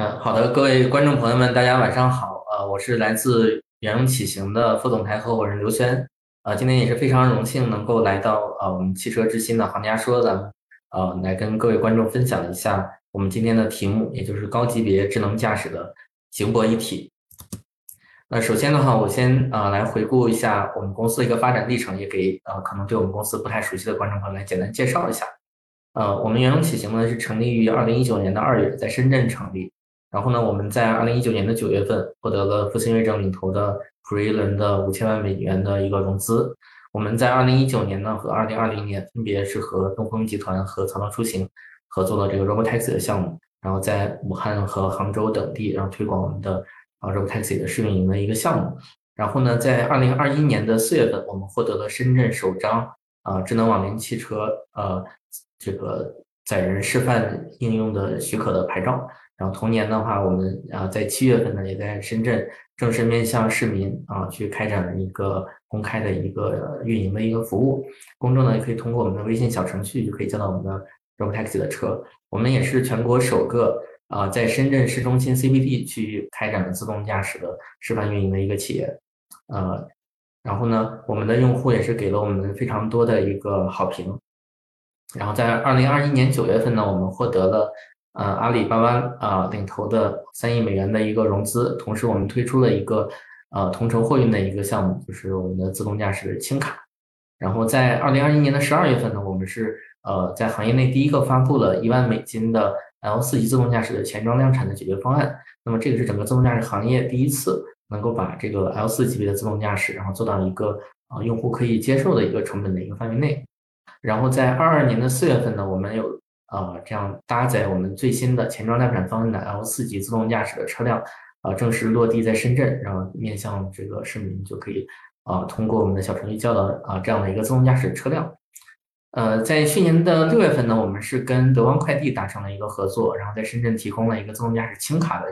嗯，好的，各位观众朋友们，大家晚上好。呃，我是来自远荣启行的副总裁合伙人刘轩。呃，今天也是非常荣幸能够来到呃我们汽车之心的行家说的，呃，来跟各位观众分享一下我们今天的题目，也就是高级别智能驾驶的行博一体。那首先的话，我先呃来回顾一下我们公司的一个发展历程，也给呃可能对我们公司不太熟悉的观众朋友来简单介绍一下。呃，我们远荣启行呢是成立于二零一九年的二月，在深圳成立。然后呢，我们在二零一九年的九月份获得了复兴瑞正领投的普瑞轮的五千万美元的一个融资。我们在二零一九年呢和二零二零年分别是和东风集团和曹操出行合作了这个 Robotaxi 的项目，然后在武汉和杭州等地然后推广我们的啊 Robotaxi 的试运营的一个项目。然后呢，在二零二一年的四月份，我们获得了深圳首张啊智能网联汽车呃这个载人示范应用的许可的牌照。然后同年的话，我们啊在七月份呢，也在深圳正式面向市民啊去开展了一个公开的一个运营的一个服务，公众呢也可以通过我们的微信小程序就可以叫到我们的 Robotaxi 的车。我们也是全国首个啊在深圳市中心 CBD 去开展的自动驾驶的示范运营的一个企业。呃，然后呢，我们的用户也是给了我们非常多的一个好评。然后在二零二一年九月份呢，我们获得了。呃，阿里巴巴啊领投的三亿美元的一个融资，同时我们推出了一个呃同城货运的一个项目，就是我们的自动驾驶轻卡。然后在二零二一年的十二月份呢，我们是呃在行业内第一个发布了一万美金的 L 四级自动驾驶的前装量产的解决方案。那么这个是整个自动驾驶行业第一次能够把这个 L 四级别的自动驾驶，然后做到一个啊用户可以接受的一个成本的一个范围内。然后在二二年的四月份呢，我们有。呃，这样搭载我们最新的前装量产方案的 L 四级自动驾驶的车辆，啊，正式落地在深圳，然后面向这个市民就可以啊，通过我们的小程序叫到啊这样的一个自动驾驶车辆。呃，在去年的六月份呢，我们是跟德邦快递达成了一个合作，然后在深圳提供了一个自动驾驶轻卡的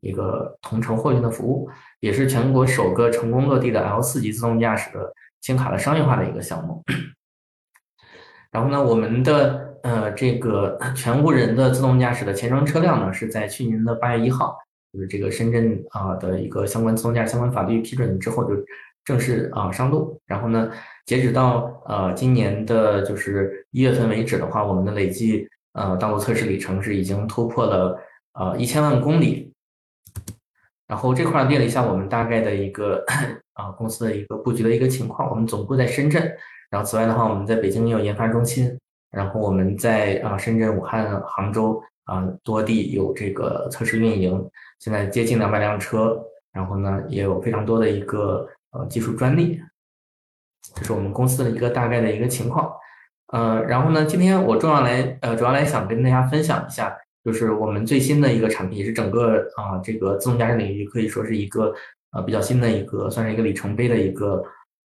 一个同城货运的服务，也是全国首个成功落地的 L 四级自动驾驶的轻卡的商业化的一个项目。然后呢，我们的。呃，这个全无人的自动驾驶的前装车辆呢，是在去年的八月一号，就是这个深圳啊的一个相关自动驾驶相关法律批准之后，就正式啊上路。然后呢，截止到呃今年的就是一月份为止的话，我们的累计呃道路测试里程是已经突破了呃一千万公里。然后这块列了一下我们大概的一个啊公司的一个布局的一个情况，我们总部在深圳，然后此外的话，我们在北京也有研发中心。然后我们在啊深圳、武汉、杭州啊多地有这个测试运营，现在接近两百辆车，然后呢也有非常多的一个呃技术专利，这是我们公司的一个大概的一个情况。呃，然后呢今天我重要来呃主要来想跟大家分享一下，就是我们最新的一个产品，也是整个啊这个自动驾驶领域可以说是一个呃比较新的一个算是一个里程碑的一个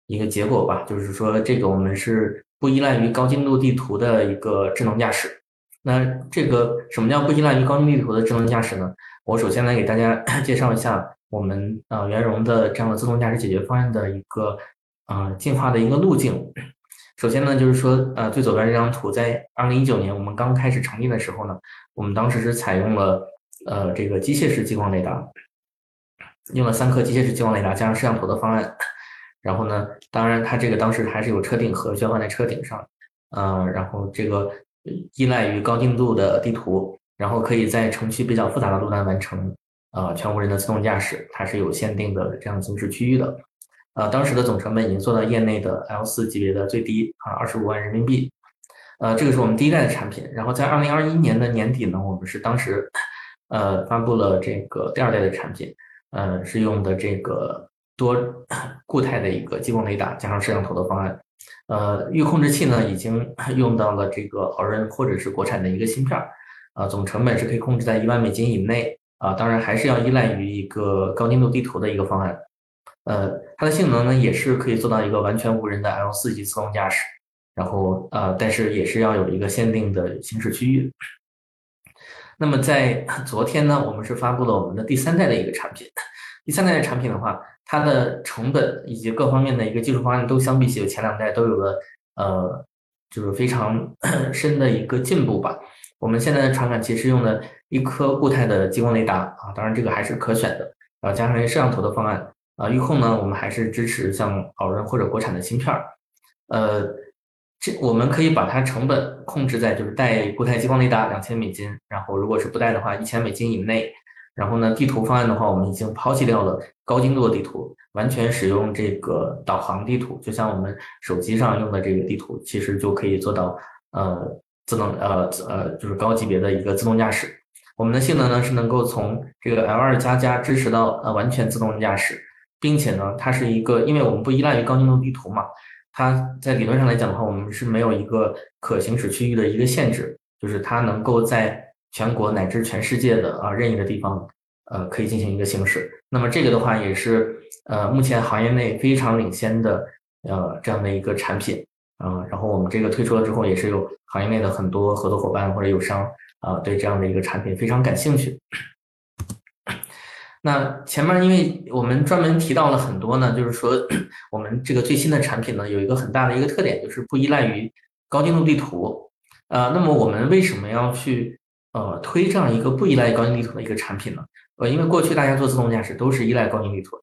一个结果吧，就是说这个我们是。不依赖于高精度地图的一个智能驾驶。那这个什么叫不依赖于高精度地图的智能驾驶呢？我首先来给大家 介绍一下我们呃元荣的这样的自动驾驶解决方案的一个呃进化的一个路径。首先呢，就是说呃最左边这张图，在二零一九年我们刚开始成立的时候呢，我们当时是采用了呃这个机械式激光雷达，用了三颗机械式激光雷达加上摄像头的方案。然后呢，当然它这个当时还是有车顶盒悬放在车顶上，呃，然后这个依赖于高精度的地图，然后可以在城区比较复杂的路段完成呃全无人的自动驾驶，它是有限定的这样行驶区域的，呃，当时的总成本已经做到业内的 L 四级别的最低啊二十五万人民币，呃，这个是我们第一代的产品，然后在二零二一年的年底呢，我们是当时 呃发布了这个第二代的产品，呃，是用的这个。多固态的一个激光雷达加上摄像头的方案，呃，域控制器呢已经 用到了这个豪润或者是国产的一个芯片儿，啊，总成本是可以控制在一万美金以内，啊，当然还是要依赖于一个高精度地图的一个方案，呃，它的性能呢也是可以做到一个完全无人的 L 四级自动驾驶，然后呃，但是也是要有一个限定的行驶区域。那么在 昨天呢，我们是发布了我们的第三代的一个产品。第三代的产品的话，它的成本以及各方面的一个技术方案都相比起前两代都有了呃，就是非常 深的一个进步吧。我们现在的传感器是用的一颗固态的激光雷达啊，当然这个还是可选的，然后加上一个摄像头的方案啊。预控呢，我们还是支持像宝润或者国产的芯片儿，呃，这我们可以把它成本控制在就是带固态激光雷达两千美金，然后如果是不带的话一千美金以内。然后呢，地图方案的话，我们已经抛弃掉了高精度的地图，完全使用这个导航地图，就像我们手机上用的这个地图，其实就可以做到呃自动呃呃就是高级别的一个自动驾驶。我们的性能呢是能够从这个 L 二加加支持到呃完全自动驾驶，并且呢它是一个，因为我们不依赖于高精度地图嘛，它在理论上来讲的话，我们是没有一个可行驶区域的一个限制，就是它能够在。全国乃至全世界的啊任意的地方，呃，可以进行一个行驶。那么这个的话也是呃目前行业内非常领先的呃这样的一个产品啊。然后我们这个推出了之后，也是有行业内的很多合作伙伴或者友商啊对这样的一个产品非常感兴趣。那前面因为我们专门提到了很多呢，就是说 我们这个最新的产品呢有一个很大的一个特点，就是不依赖于高精度地图。呃，那么我们为什么要去？呃，推这样一个不依赖高精地图的一个产品呢？呃，因为过去大家做自动驾驶都是依赖高精地图，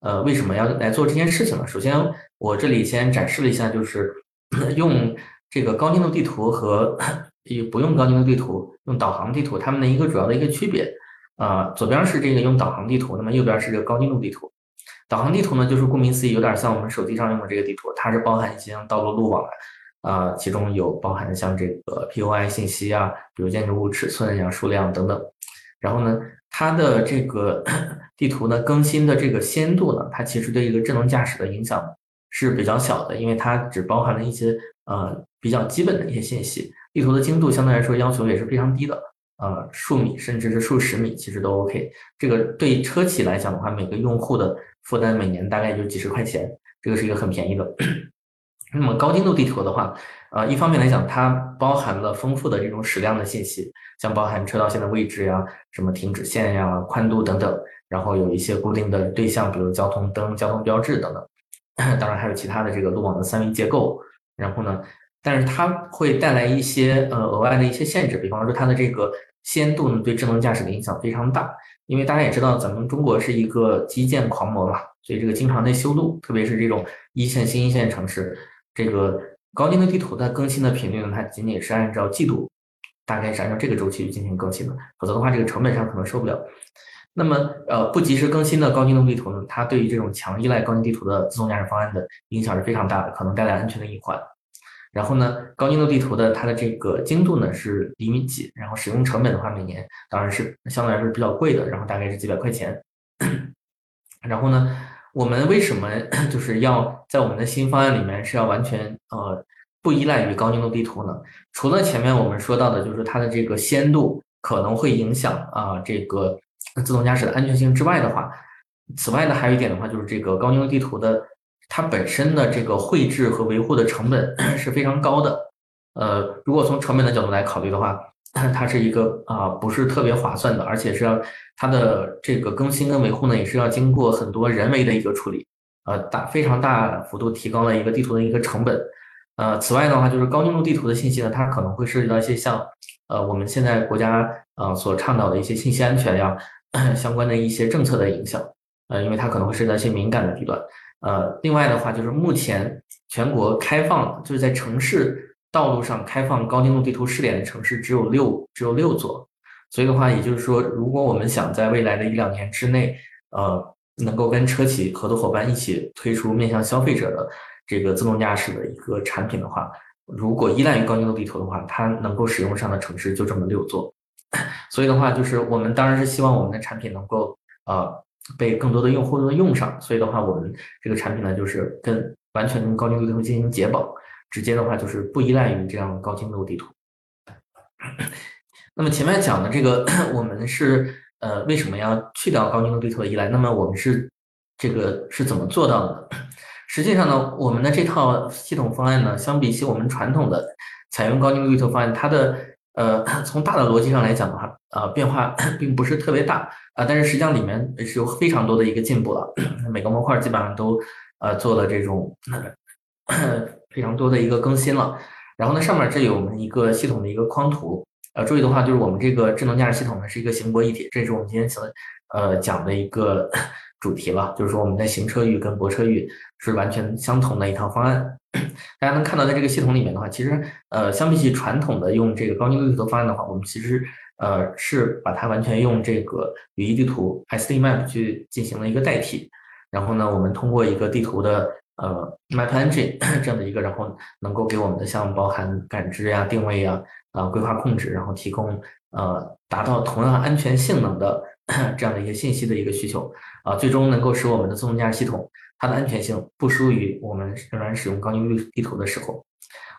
呃，为什么要来做这件事情呢？首先，我这里先展示了一下，就是 用这个高精度地图和 不用高精度地图用导航地图它们的一个主要的一个区别。啊，左边是这个用导航地图，那么右边是这个高精度地图。导航地图呢，就是顾名思义，有点像我们手机上用的这个地图，它是包含一些道路路网的。啊，其中有包含像这个 POI 信息啊，比如建筑物尺寸呀、数量等等。然后呢，它的这个 地图呢更新的这个先度呢，它其实对一个智能驾驶的影响是比较小的，因为它只包含了一些呃比较基本的一些信息。地图的精度相对来说要求也是非常低的，呃，数米甚至是数十米其实都 OK。这个对车企来讲的话，每个用户的负担每年大概就几十块钱，这个是一个很便宜的。那么高精度地图的话，呃，一方面来讲，它包含了丰富的这种矢量的信息，像包含车道线的位置呀、什么停止线呀、宽度等等，然后有一些固定的对象，比如交通灯、交通标志等等，当然还有其他的这个路网的三维结构。然后呢，但是它会带来一些呃额外的一些限制，比方说它的这个先度呢，对智能驾驶的影响非常大，因为大家也知道，咱们中国是一个基建狂魔嘛，所以这个经常在修路，特别是这种一线、新一线城市。这个高精度地图的更新的频率呢，它仅仅是按照季度，大概是按照这个周期去进行更新的，否则的话，这个成本上可能受不了。那么，呃，不及时更新的高精度地图呢，它对于这种强依赖高精度地图的自动驾驶方案的影响是非常大的，可能带来安全的隐患。然后呢，高精度地图的它的这个精度呢是厘米几，然后使用成本的话，每年当然是相对来说比较贵的，然后大概是几百块钱。然后呢？我们为什么 就是要在我们的新方案里面是要完全呃不依赖于高精度地图呢？除了前面我们说到的，就是它的这个先度可能会影响啊这个自动驾驶的安全性之外的话，此外呢还有一点的话，就是这个高精度地图的它本身的这个绘制和维护的成本 是非常高的。呃，如果从成本的角度来考虑的话。它是一个啊，不是特别划算的，而且是要它的这个更新跟维护呢，也是要经过很多人为的一个处理，呃，大非常大幅度提高了一个地图的一个成本。呃，此外的话，就是高精度地图的信息呢，它可能会涉及到一些像呃我们现在国家呃所倡导的一些信息安全呀相关的一些政策的影响，呃，因为它可能会涉及到一些敏感的地段。呃，另外的话，就是目前全国开放就是在城市。道路上开放高精度地图试点的城市只有六，只有六座，所以的话，也就是说，如果我们想在未来的一两年之内，呃，能够跟车企合作伙伴一起推出面向消费者的这个自动驾驶的一个产品的话，如果依赖于高精度地图的话，它能够使用上的城市就这么六座，所以的话，就是我们当然是希望我们的产品能够呃被更多的用户都用上，所以的话，我们这个产品呢，就是跟完全跟高精度地图进行解绑。直接的话就是不依赖于这样高精度地图。那么前面讲的这个，我们是呃为什么要去掉高精度地图的依赖？那么我们是这个是怎么做到的？实际上呢，我们的这套系统方案呢，相比起我们传统的采用高精度地图方案，它的呃 从大的逻辑上来讲的话，呃变化 并不是特别大啊，但是实际上里面是有非常多的一个进步了，每个模块基本上都呃做了这种。非常多的一个更新了，然后呢，上面这有我们一个系统的一个框图，呃，注意的话，就是我们这个智能驾驶系统呢是一个行泊一体，这是我们今天想呃讲的一个 主题了，就是说我们在行车域跟泊车域是完全相同的一套方案。大家能看到，在这个系统里面的话，其实呃，相比起传统的用这个高精度地图方案的话，我们其实呃是把它完全用这个语义地图 SD Map 去进行了一个代替。然后呢，我们通过一个地图的呃 Map Engine 这样的一个，然后能够给我们的像包含感知呀、定位呀。啊，规划控制，然后提供呃达到同样安全性能的 这样的一些信息的一个需求啊，最终能够使我们的自动驾驶系统它的安全性不输于我们仍然使用高精度地图的时候。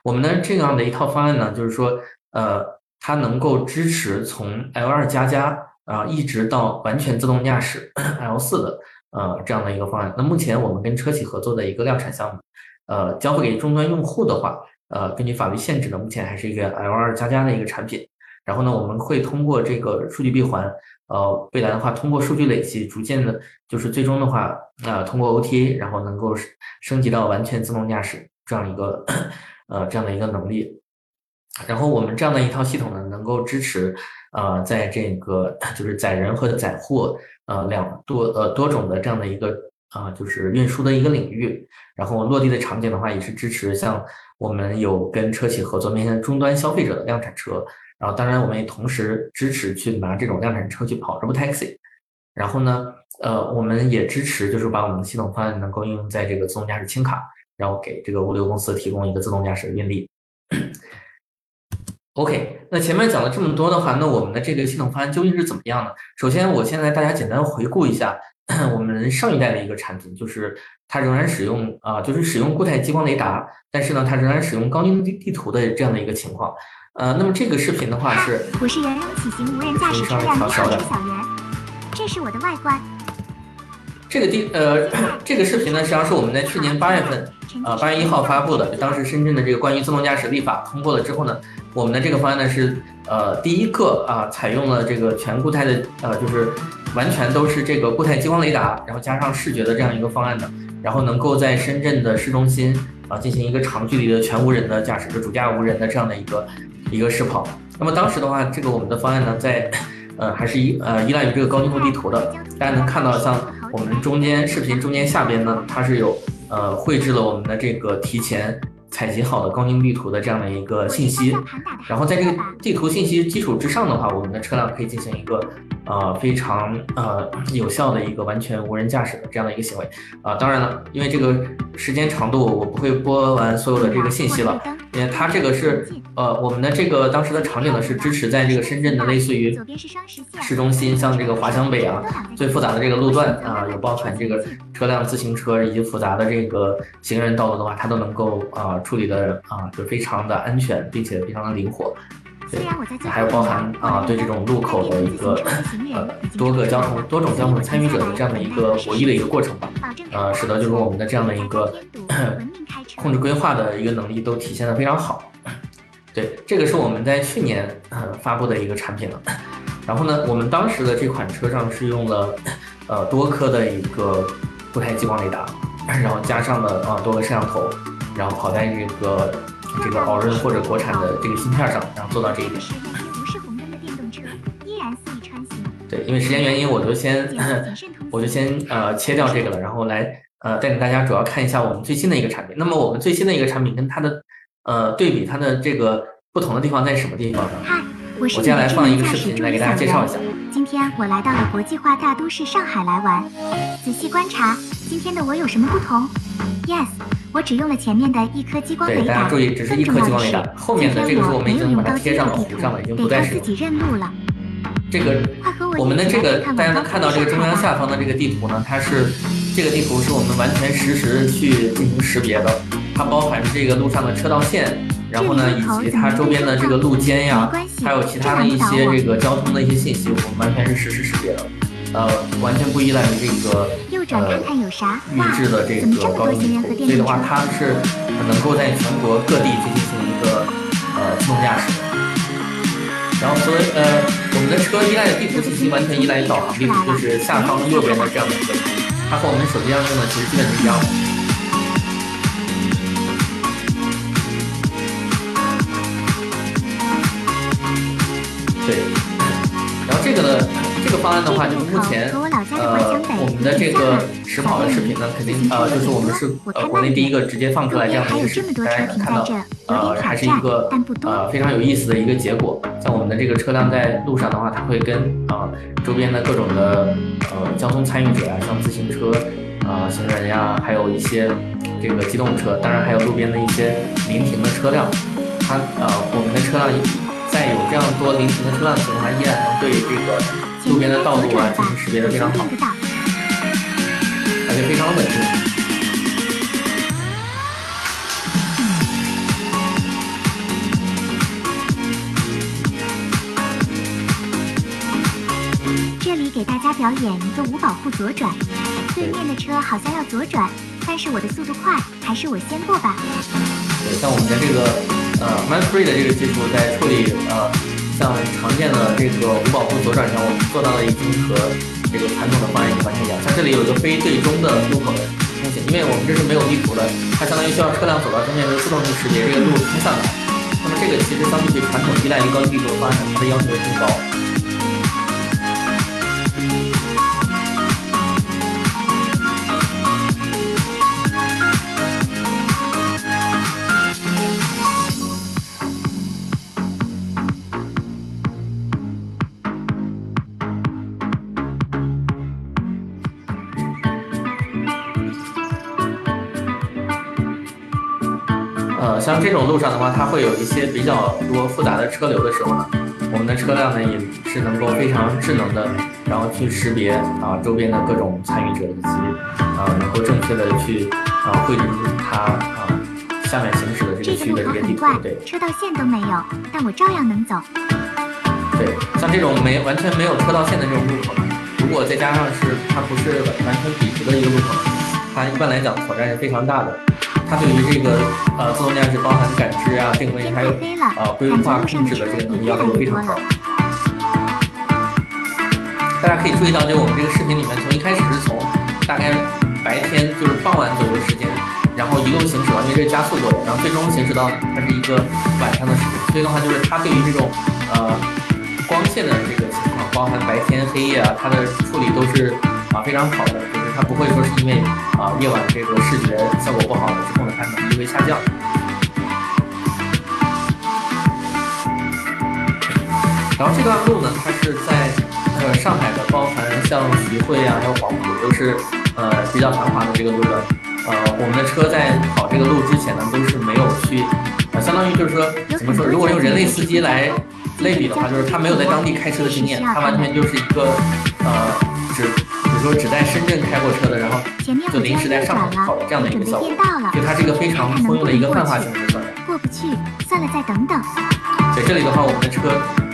我们的这样的一套方案呢，就是说呃，它能够支持从 L 二加加啊一直到完全自动驾驶 L 四的呃这样的一个方案。那目前我们跟车企合作的一个量产项目，呃，交付给终端用户的话。呃，根据法律限制呢，目前还是一个 L 二加加的一个产品。然后呢，我们会通过这个数据闭环，呃，未来的话，通过数据累积，逐渐的，就是最终的话，呃，通过 OTA，然后能够升级到完全自动驾驶这样一个，呃，这样的一个能力。然后我们这样的一套系统呢，能够支持，呃，在这个就是载人和载货，呃，两多呃多种的这样的一个。啊，就是运输的一个领域，然后落地的场景的话，也是支持像我们有跟车企合作面向终端消费者的量产车，然后当然我们也同时支持去拿这种量产车去跑 Robotaxi，然后呢，呃，我们也支持就是把我们的系统方案能够应用在这个自动驾驶轻卡，然后给这个物流公司提供一个自动驾驶的运力。OK，那前面讲了这么多的话，那我们的这个系统方案究竟是怎么样呢？首先，我现在大家简单回顾一下。我们上一代的一个产品，就是它仍然使用啊，就是使用固态激光雷达，但是呢，它仍然使用高精地地图的这样的一个情况。呃，那么这个视频的话是，我是圆融启行无人驾驶车辆的小圆，这是我的外观。这个地呃，这个视频呢，实际上是我们在去年八月份，呃，八月一号发布的。当时深圳的这个关于自动驾驶立法通过了之后呢，我们的这个方案呢是呃第一个啊，采用了这个全固态的呃，就是。完全都是这个固态激光雷达，然后加上视觉的这样一个方案的，然后能够在深圳的市中心啊进行一个长距离的全无人的驾驶，就主驾无人的这样的一个一个试跑。那么当时的话，这个我们的方案呢，在 呃还是依呃依赖于这个高精度地图的。大家能看到，像我们中间视频中间下边呢，它是有呃绘制了我们的这个提前。采集好的高精地图的这样的一个信息，然后在这个地图信息基础之上的话，我们的车辆可以进行一个呃非常呃有效的一个完全无人驾驶的这样的一个行为啊。当然了，因为这个时间长度，我不会播完所有的这个信息了。因为它这个是，呃，我们的这个当时的场景呢是支持在这个深圳的类似于市中心，像这个华强北啊，最复杂的这个路段啊，有包含这个车辆、自行车以及复杂的这个行人道路的话，它都能够啊处理的啊就非常的安全，并且非常的灵活。对，还有包含啊，对这种路口的一个呃多个交通多种交通参与者的这样的一个博弈的一个过程吧，呃，使得就是我们的这样的一个控制规划的一个能力都体现的非常好。对，这个是我们在去年呃发布的一个产品了。然后呢，我们当时的这款车上是用了呃多颗的一个固态激光雷达，然后加上了啊多个摄像头，然后跑在这个。这个宝润或者国产的这个芯片上，然后做到这一点。对，因为时间原因，我就先 我就先呃切掉这个了，然后来呃带领大家主要看一下我们最新的一个产品。那么我们最新的一个产品跟它的呃对比，它的这个不同的地方在什么地方呢？嗨，我是接下来放一个视频来给大家介绍一下。今天我来到了国际化大都市上海来玩，仔细观察，今天的我有什么不同？Yes。我只用了前面的一颗激光雷达。对，大家注意，只是一颗激光雷达。后面的这个是我们已经把它贴上了糊上了，已经不再是。这个我们的这个大家能看到这个中央下方的这个地图呢，它是这个地图是我们完全实时去进行识别的，它包含这个路上的车道线，然后呢以及它周边的这个路肩呀，还有其他的一些这个交通的一些信息，我们完全是实时识别的。呃，完全不依赖于这个呃预制的这个高精度，所以的话，它是能够在全国各地去进行一个呃自动驾驶。然后，所以呃，我们的车依赖的地图信息完全依赖于导航地图，就是下方右边的这样的一个，它和我们手机上用的其实基本是一样的。对。然后这个呢这个方案的话，就是目前呃我们的这个实跑的视频呢，肯定呃就是我们是呃国内第一个直接放出来这样的一个视频，大家也能看到，呃还是一个呃非常有意思的一个结果。像我们的这个车辆在路上的话，它会跟啊周边的各种的呃交通参与者啊，像自行车啊、行人呀，还有一些这个机动车，当然还有路边的一些临停的车辆，它呃我们的车辆在有这样多临停的车辆的情况下，依然能对这个路边的道路啊进行识别的非常好，而且非常稳定。给大家表演一个无保护左转，对面的车好像要左转，但是我的速度快，还是我先过吧。对，像我们的这个呃 Man Free 的这个技术，在处理呃像常见的这个五保户左转上，我们做到了已经和这个传统的方案已经完全一样。像这里有一个非对中的路口的风险，因为我们这是没有地图的，它相当于需要车辆走到中间就自动去识别这个路通向哪。那么这个其实相对于传统依赖于高地图的方案，它的要求更高。这种路上的话，它会有一些比较多复杂的车流的时候呢，我们的车辆呢也是能够非常智能的，然后去识别啊周边的各种参与者，以及啊能够正确的去啊绘制它啊下面行驶的这个区域的这个地图。对，车道线都没有，但我照样能走。对，像这种没完全没有车道线的这种路口呢，如果再加上是它不是完全笔直的一个路口，它一般来讲挑战是非常大的。它对于这个呃自动驾驶包含感知啊、定位还有呃规划控制的这个能力要求非常高。大家可以注意到，就我们这个视频里面，从一开始是从大概白天就是傍晚左右时间，然后一路行驶完，因为这加速过的，然后最终行驶到它是一个晚上的时间。所以的话，就是它对于这种呃光线的这个情况，包含白天、黑夜啊，它的处理都是啊非常好的。它不会说是因为啊夜晚这个视觉效果不好了之后呢，它能力会下降。然后这段路呢，它是在呃上海的，包含像徐汇啊，还有黄浦，都是呃比较繁华的这个路段。呃，我们的车在跑这个路之前呢，都是没有去，呃，相当于就是说怎么说，如果用人类司机来类比的话，就是他没有在当地开车的经验，他完全就是一个呃只。说只在深圳开过车的，然后就临时在上海跑的这样的一个效果，就它是一个非常通用的一个泛化型的算法。过不去，算了，再等等。对，这里的话，我们的车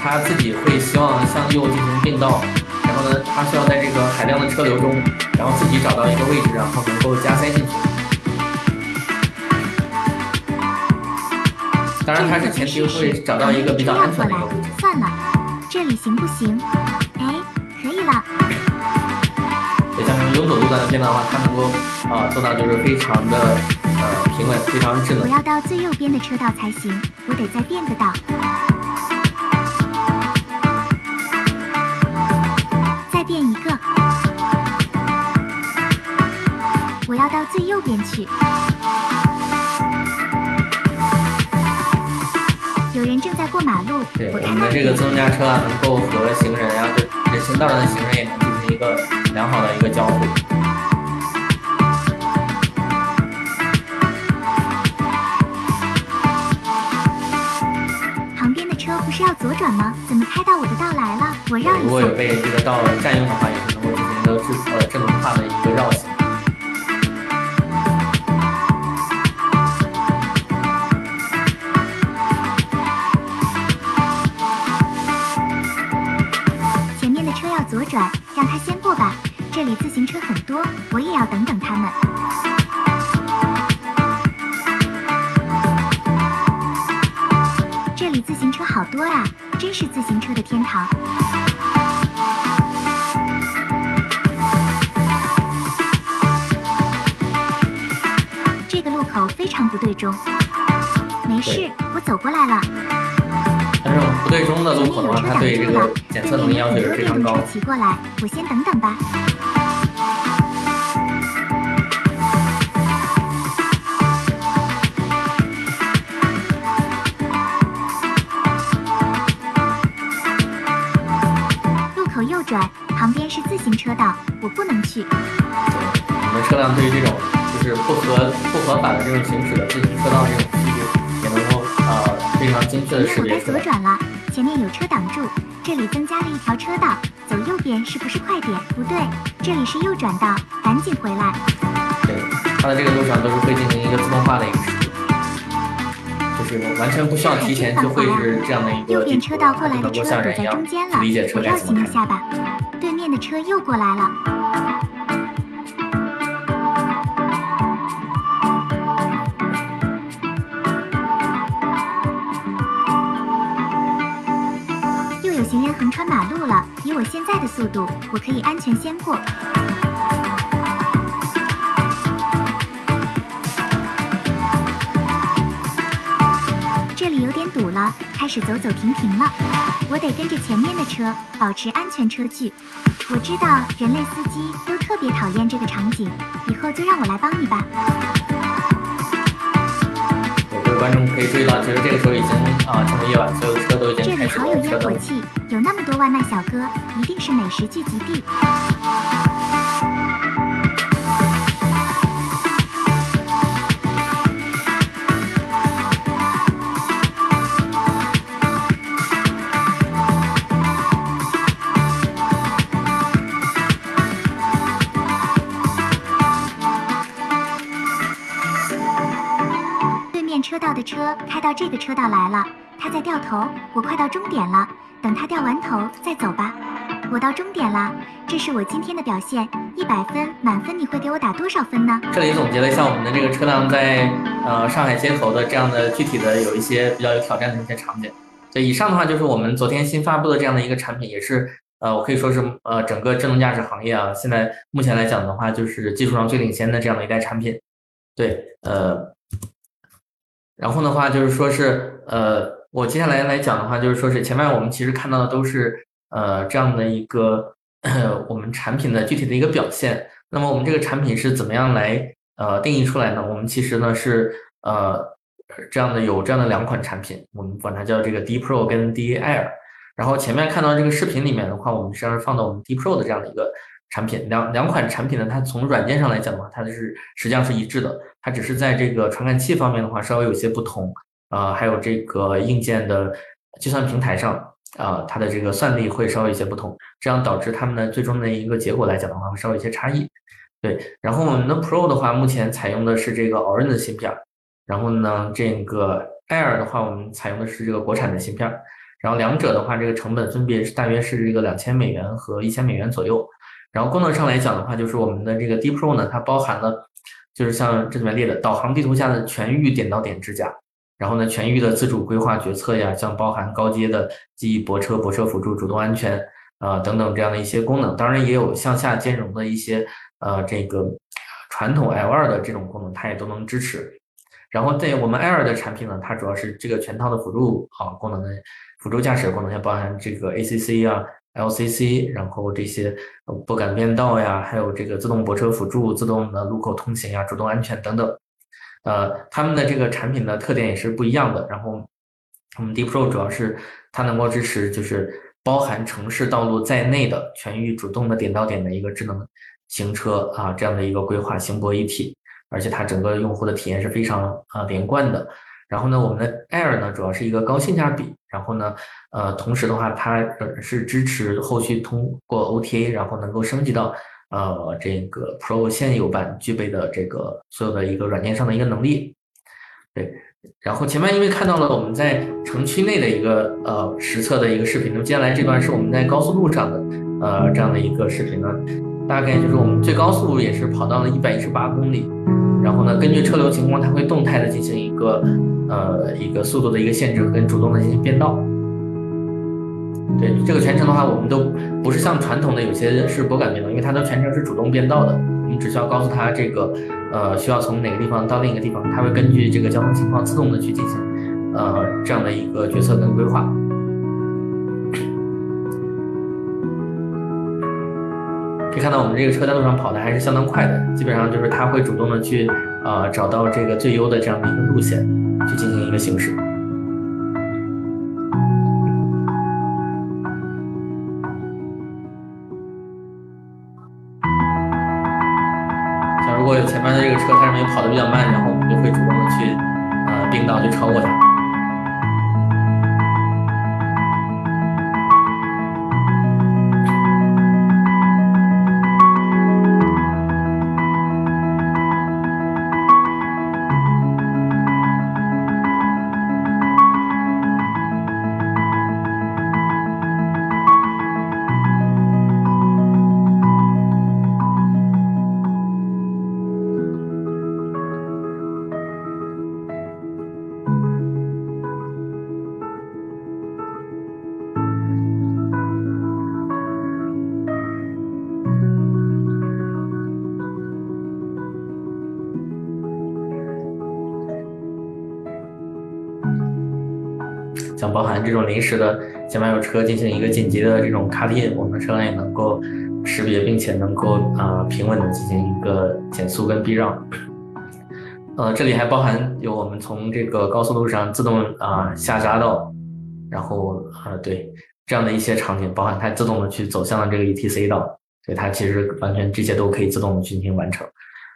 它自己会希望向右进行变道，然后呢，它需要在这个海量的车流中，然后自己找到一个位置，然后能够加塞进去。当然，它是前提会找到一个比较安全的一个位置。算了，这里行不行？拥堵路段的片段的话，它能够啊做到就是非常的呃平稳，非常智能。我要到最右边的车道才行，我得再变个道。再变一个。我要到最右边去。有人正在过马路。对，我们的这个自动驾车啊，能够和行人啊，就人行道上的行人也能个良好的一个交互。旁边的车不是要左转吗？怎么开到我的道来了？我让一下。如果有被这个道占用的话，也是能够进行一个智呃智能化的是自行车的天堂。这个路口非常不对中，没事，我走过来了。但是对中的路口的话，它对这个检测能力要求是非常高。骑过来，我先等等吧。不合不合法的这种行驶的自行车道这种记录，也能够呃非常精确的识别出来。我该左转了，前面有车挡住，这里增加了一条车道，走右边是不是快点？不对，这里是右转道，赶紧回来。对，它的这个路上都是会进行一个自动化的一个识别，就是完全不需要提前就会是这样的一个右边车道过来的车堵在中间了，我绕。行一下吧。对面的车又过来了。有行人横穿马路了，以我现在的速度，我可以安全先过。这里有点堵了，开始走走停停了。我得跟着前面的车，保持安全车距。我知道人类司机都特别讨厌这个场景，以后就让我来帮你吧。观众可以注意到，其实这个时候已经啊进入夜晚，所有的车都已经开始这里好有。烟火气，有那么多外卖小哥，一定是美食聚集地。车道的车开到这个车道来了，他在掉头，我快到终点了，等他掉完头再走吧。我到终点了，这是我今天的表现，一百分，满分你会给我打多少分呢？这里总结了一下我们的这个车辆在呃上海街头的这样的具体的有一些比较有挑战的一些场景。对，以上的话就是我们昨天新发布的这样的一个产品，也是呃我可以说是呃整个智能驾驶行业啊，现在目前来讲的话，就是技术上最领先的这样的一代产品。对，呃，然后的话就是说是呃我接下来来讲的话，就是说是前面我们其实看到的都是呃这样的一个 我们产品的具体的一个表现。那么我们这个产品是怎么样来呃定义出来呢？我们其实呢是呃这样的有这样的两款产品，我们管它叫这个 D Pro 跟 D Air。然后前面看到这个视频里面的话，我们实际上是放到我们 D Pro 的这样的一个产品，两两款产品呢，它从软件上来讲的话，它是实际上是一致的，它只是在这个传感器方面的话稍微有些不同，呃，还有这个硬件的计算平台上。啊、它的这个算力会稍微有些不同，这样导致它们的最终的一个结果来讲的话，会稍微有些差异。对，然后我们的 Pro 的话，目前采用的是这个 Orin 的芯片，然后呢，这个 Air 的话，我们采用的是这个国产的芯片，然后两者的话，这个成本分别是大约是这个两千美元和一千美元左右。然后功能上来讲的话，就是我们的这个 D Pro 呢，它包含了就是像这里面列的导航地图下的全域点到点支架，然后呢，全域的自主规划决策呀，像包含高阶的记忆泊车、泊车辅助、主动安全啊、等等这样的一些功能，当然也有向下兼容的一些呃这个传统 L2 的这种功能，它也都能支持。然后在我们 Air 的产品呢，它主要是这个全套的辅助啊功能的辅助驾驶功能，像包含这个 ACC 啊、LCC，然后这些呃拨杆变道呀，还有这个自动泊车辅助、自动的路口通行呀、主动安全等等。呃，他们的这个产品的特点也是不一样的。然后我们 D Pro 主要是它能够支持就是包含城市道路在内的全域主动的点到点的一个智能行车啊这样的一个规划，行泊一体，而且它整个用户的体验是非常啊连贯的。然后呢，我们的 Air 呢主要是一个高性价比，然后呢，呃，同时的话，它呃是支持后续通过 OTA，然后能够升级到呃这个 Pro 现有版具备的这个所有的一个软件上的一个能力。对，然后前面因为看到了我们在城区内的一个呃实测的一个视频，那么接下来这段是我们在高速路上的呃这样的一个视频呢，大概就是我们最高速也是跑到了一百一十八公里，然后呢，根据车流情况，它会动态的进行一个呃，一个速度的一个限制跟主动的进行变道。对，这个全程的话，我们都不是像传统的有些是拨杆变道，因为它的全程是主动变道的，你只需要告诉它这个呃需要从哪个地方到另一个地方，它会根据这个交通情况自动的去进行呃这样的一个决策跟规划。可以看到我们这个车在路上跑的还是相当快的，基本上就是它会主动的去呃找到这个最优的这样的一个路线。去进行一个行驶。像如果有前面的这个车它认为跑的比较慢，然后我们就会主动的去呃并道去超过它。这种临时的前面有车进行一个紧急的这种卡印，我们车辆也能够识别，并且能够啊平稳的进行一个减速跟避让。呃，这里还包含有我们从这个高速路上自动啊下匝道，然后呃对这样的一些场景，包含它自动的去走向了这个 ETC 道，对它其实完全这些都可以自动的进行完成。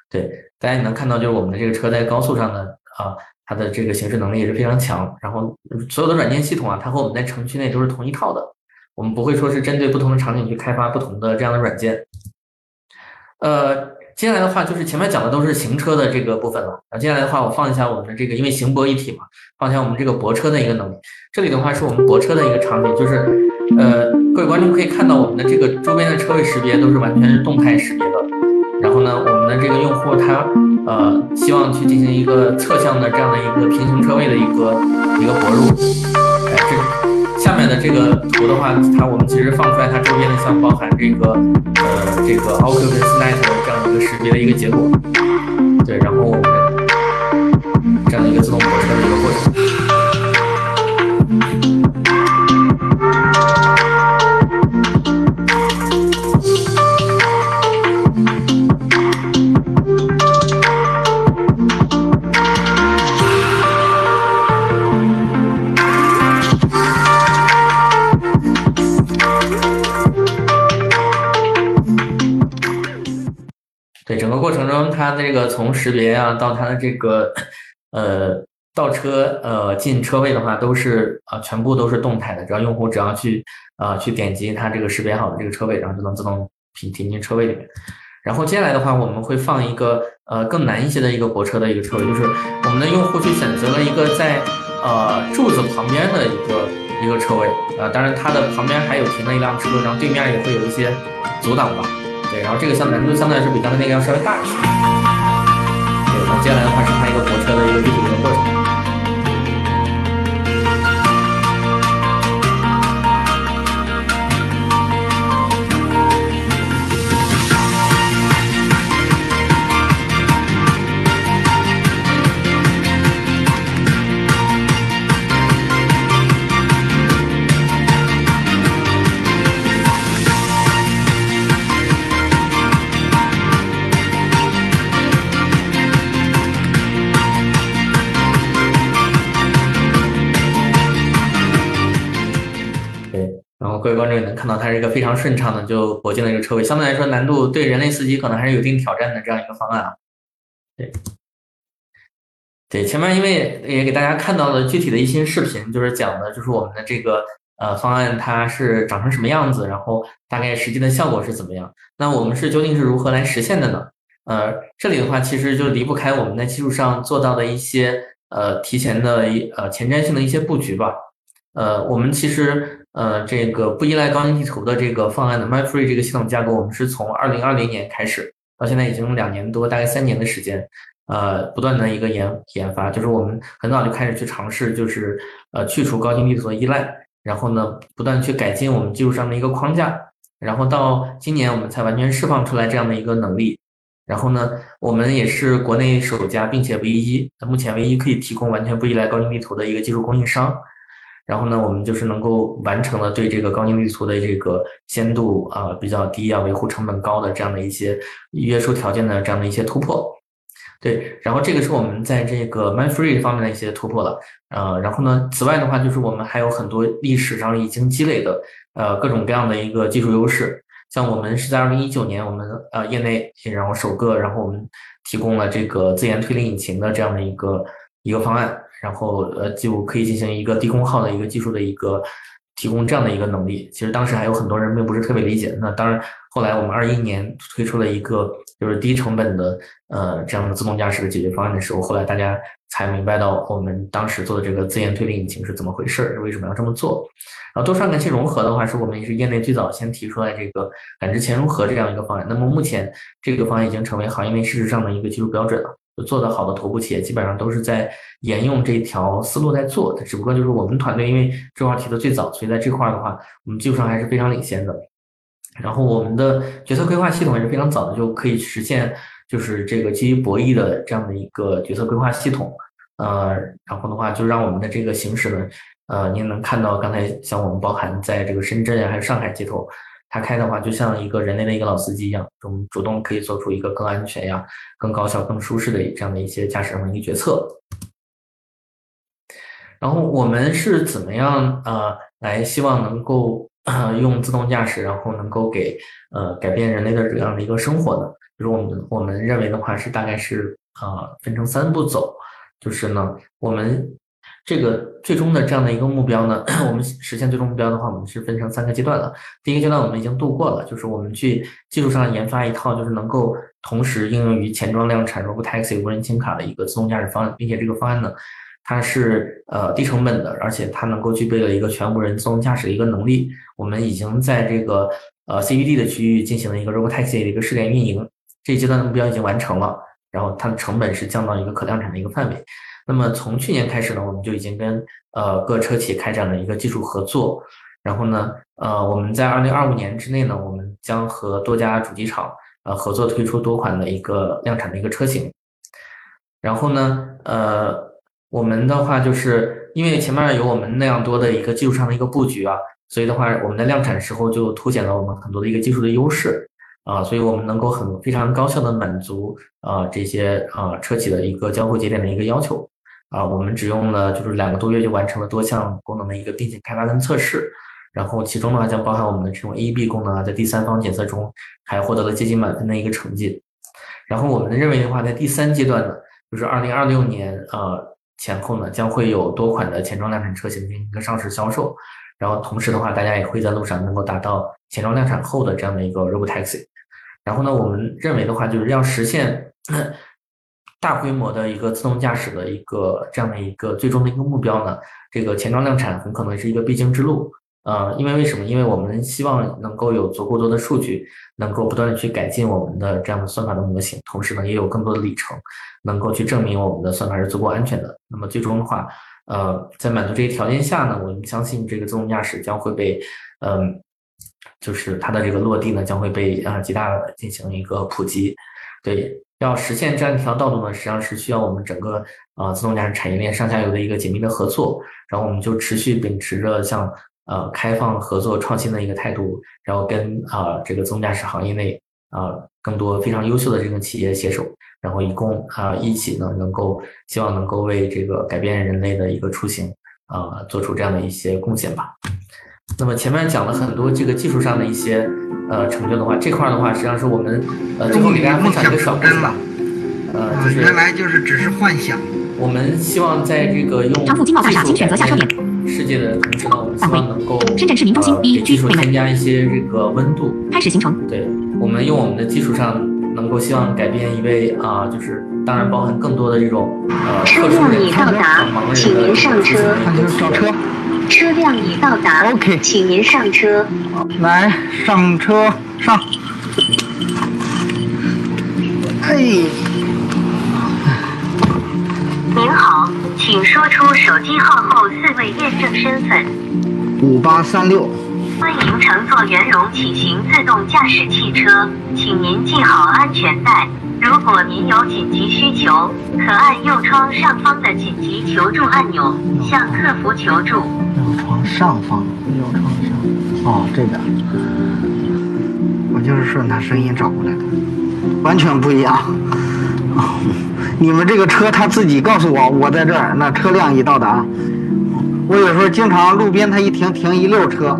对，大家也能看到，就是我们的这个车在高速上呢啊。它的这个行驶能力也是非常强，然后所有的软件系统啊，它和我们在城区内都是同一套的，我们不会说是针对不同的场景去开发不同的这样的软件。呃，接下来的话就是前面讲的都是行车的这个部分了，啊，接下来的话我放一下我们的这个，因为行泊一体嘛，放一下我们这个泊车的一个能力。这里的话是我们泊车的一个场景，就是呃，各位观众可以看到我们的这个周边的车位识别都是完全是动态识别的，然后呢，我们的这个用户他。呃，希望去进行一个侧向的这样的一个平行车位的一个一个泊入。哎，这下面的这个图的话，它我们其实放出来，它周边的像包含这个呃这个 Oculus Net 的这样一个识别的一个结果。对，然后我们这样一个自动泊车的一个过程。对整个过程中它这个从识别啊到它的这个呃倒车呃进车位的话，都是啊全部都是动态的，只要用户只要去啊去点击它这个识别好的这个车位，然后就能自动停停进车位里面。然后接下来的话，我们会放一个呃更难一些的一个泊车的一个车位，就是我们的用户去选择了一个在呃柱子旁边的一个一个车位啊，当然它的旁边还有停了一辆车，然后对面也会有一些阻挡吧。然后这个相难度相对来说比刚才那个要稍微大一些。对，那接下来的话是它一个火车的一个具体的过程。各位观众也能看到，它是一个非常顺畅的就泊进了一个车位。相对来说，难度对人类司机可能还是有一定挑战的这样一个方案啊。对，对，前面因为也给大家看到了具体的一些视频，就是讲的就是我们的这个呃方案它是长成什么样子，然后大概实际的效果是怎么样。那我们是究竟是如何来实现的呢？呃，这里的话其实就离不开我们在技术上做到的一些呃提前的一呃前瞻性的一些布局吧。呃，我们其实。呃，这个不依赖高精地图的这个方案的 MyFree 这个系统架构，我们是从二零二零年开始，到现在已经两年多，大概三年的时间，呃，不断的一个研研发，就是我们很早就开始去尝试，就是呃去除高精地图的依赖，然后呢，不断去改进我们技术上的一个框架，然后到今年我们才完全释放出来这样的一个能力，然后呢，我们也是国内首家，并且唯一，目前唯一可以提供完全不依赖高精地图的一个技术供应商。然后呢，我们就是能够完成了对这个高精地图的这个鲜度啊比较低啊，维护成本高的这样的一些约束条件的这样的一些突破。对，然后这个是我们在这个 MindFree 方面的一些突破了。呃，然后呢，此外的话，就是我们还有很多历史上已经积累的呃各种各样的一个技术优势。像我们是在二零一九年，我们呃业内然后首个，然后我们提供了这个自研推理引擎的这样的一个一个方案。然后呃就可以进行一个低功耗的一个技术的一个提供这样的一个能力。其实当时还有很多人并不是特别理解。那当然后来我们二一年推出了一个就是低成本的呃这样的自动驾驶的解决方案的时候，后来大家才明白到我们当时做的这个自研推理引擎是怎么回事，为什么要这么做。然后多传感器融合的话，是我们也是业内最早先提出来这个感知前融合这样一个方案。那么目前这个方案已经成为行业内事实上的一个技术标准了。做的好的头部企业基本上都是在沿用这条思路在做的，只不过就是我们团队因为这块提的最早，所以在这块的话，我们技术上还是非常领先的。然后我们的决策规划系统也是非常早的，就可以实现就是这个基于博弈的这样的一个决策规划系统。呃，然后的话就让我们的这个行驶呢，呃，您能看到刚才像我们包含在这个深圳啊，还有上海街头。它开的话，就像一个人类的一个老司机一样，我们主动可以做出一个更安全呀、更高效、更舒适的这样的一些驾驶上的一个决策。然后我们是怎么样呃来希望能够用自动驾驶，然后能够给呃改变人类的这样的一个生活呢？就是我们我们认为的话是大概是啊分成三步走，就是呢我们。这个最终的这样的一个目标呢，我们实现最终目标的话，我们是分成三个阶段的。第一个阶段我们已经度过了，就是我们去技术上研发一套，就是能够同时应用于前装量产 Robotaxi 无人轻卡的一个自动驾驶方案，并且这个方案呢，它是呃低成本的，而且它能够具备了一个全无人自动驾驶的一个能力。我们已经在这个呃 CBD 的区域进行了一个 Robotaxi 的一个试点运营，这一阶段的目标已经完成了，然后它的成本是降到一个可量产的一个范围。那么从去年开始呢，我们就已经跟呃各车企开展了一个技术合作，然后呢，呃我们在二零二五年之内呢，我们将和多家主机厂呃合作推出多款的一个量产的一个车型，然后呢，呃我们的话就是因为前面有我们那样多的一个技术上的一个布局啊，所以的话我们在量产时候就凸显了我们很多的一个技术的优势。啊，所以我们能够很非常高效的满足啊这些啊车企的一个交付节点的一个要求。啊，我们只用了就是两个多月就完成了多项功能的一个并行开发跟测试，然后其中呢将包含我们的这种 AEB 功能啊，在第三方检测中还获得了接近满分的一个成绩，然后我们认为的话，在第三阶段呢，就是二零二六年呃前后呢，将会有多款的前装量产车型进行一个上市销售，然后同时的话，大家也会在路上能够达到前装量产后的这样的一个 Robotaxi。然后呢，我们认为的话，就是要实现大规模的一个自动驾驶的一个这样的一个最终的一个目标呢，这个前装量产很可能是一个必经之路。呃，因为为什么？因为我们希望能够有足够多的数据，能够不断的去改进我们的这样的算法的模型，同时呢，也有更多的里程，能够去证明我们的算法是足够安全的。那么最终的话，呃，在满足这些条件下呢，我们相信这个自动驾驶将会被，嗯。就是它的这个落地呢，将会被啊极大的进行一个普及。对，要实现这样一条道路呢，实际上是需要我们整个啊自动驾驶产业链上下游的一个紧密的合作。然后我们就持续秉持着像呃开放合作创新的一个态度，然后跟啊这个自动驾驶行业内啊更多非常优秀的这种企业携手，然后一共啊一起呢能够希望能够为这个改变人类的一个出行啊做出这样的一些贡献吧。那么前面讲了很多这个技术上的一些呃成就的话，这块的话实际上是我们呃最后给大家分享一个小故事吧，呃就是原来就是只是幻想。我们希望在这个用长富金茂大厦，请选择下车点。世界的同时呢，我们希望能够深圳市民中心技术添加一些这个温度。开始行程。对，我们用我们的技术上能够希望改变一位啊，就是当然包含更多的这种呃特殊人群、盲人的上车。上车。车辆已到达，OK，请您上车。来，上车，上。嘿。您好，请说出手机号后四位验证身份。五八三六。欢迎乘坐圆融启行自动驾驶汽车，请您系好安全带。如果您有紧急需求，可按右窗上方的紧急求助按钮向客服求助。右窗上方，右窗上，哦，这边，我就是顺他声音找过来的，完全不一样。哦，你们这个车他自己告诉我我在这儿，那车辆已到达。我有时候经常路边他一停停一溜车，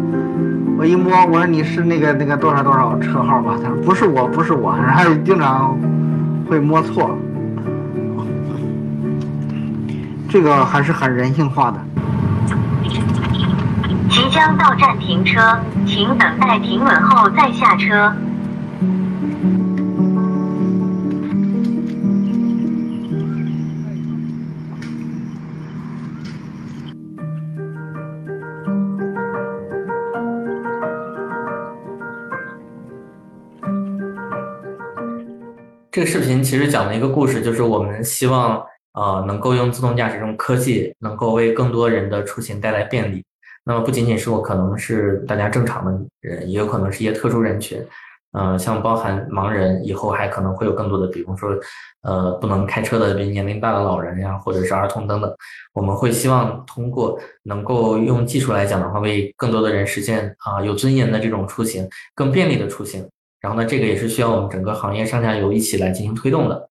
我一摸我说你是那个那个多少多少车号吧？他说不是我不是我，然后经常会摸错。这个还是很人性化的。即将到站停车，请等待停稳后再下车。这个视频其实讲了一个故事，就是我们希望呃能够用自动驾驶这种科技，能够为更多人的出行带来便利。那么不仅仅是我，可能是大家正常的人，也有可能是一些特殊人群，呃，像包含盲人，以后还可能会有更多的，比方说呃不能开车的，比年龄大的老人呀，或者是儿童等等。我们会希望通过能够用技术来讲的话，为更多的人实现啊有尊严的这种出行，更便利的出行。然后呢，这个也是需要我们整个行业上下游一起来进行推动的。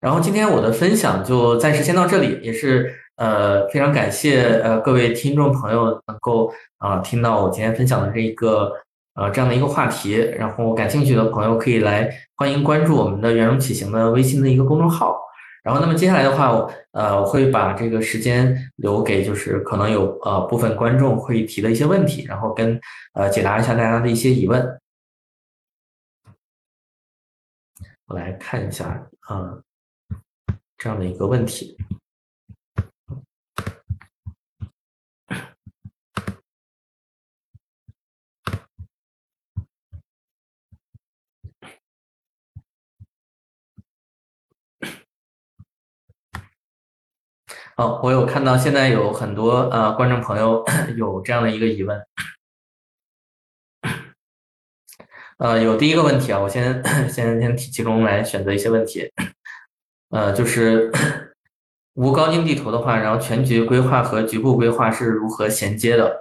然后今天我的分享就暂时先到这里，也是呃非常感谢呃各位听众朋友能够啊听到我今天分享的这一个呃这样的一个话题。然后感兴趣的朋友可以来欢迎关注我们的圆融启行的微信的一个公众号。然后那么接下来的话，呃我会把这个时间留给就是可能有呃部分观众会提的一些问题，然后跟呃解答一下大家的一些疑问。我来看一下啊，这样的一个问题。哦，我有看到现在有很多呃观众朋友 有这样的一个疑问。呃，有第一个问题啊，我先 先先提其中来选择一些问题，呃，就是 无高精地图的话，然后全局规划和局部规划是如何衔接的？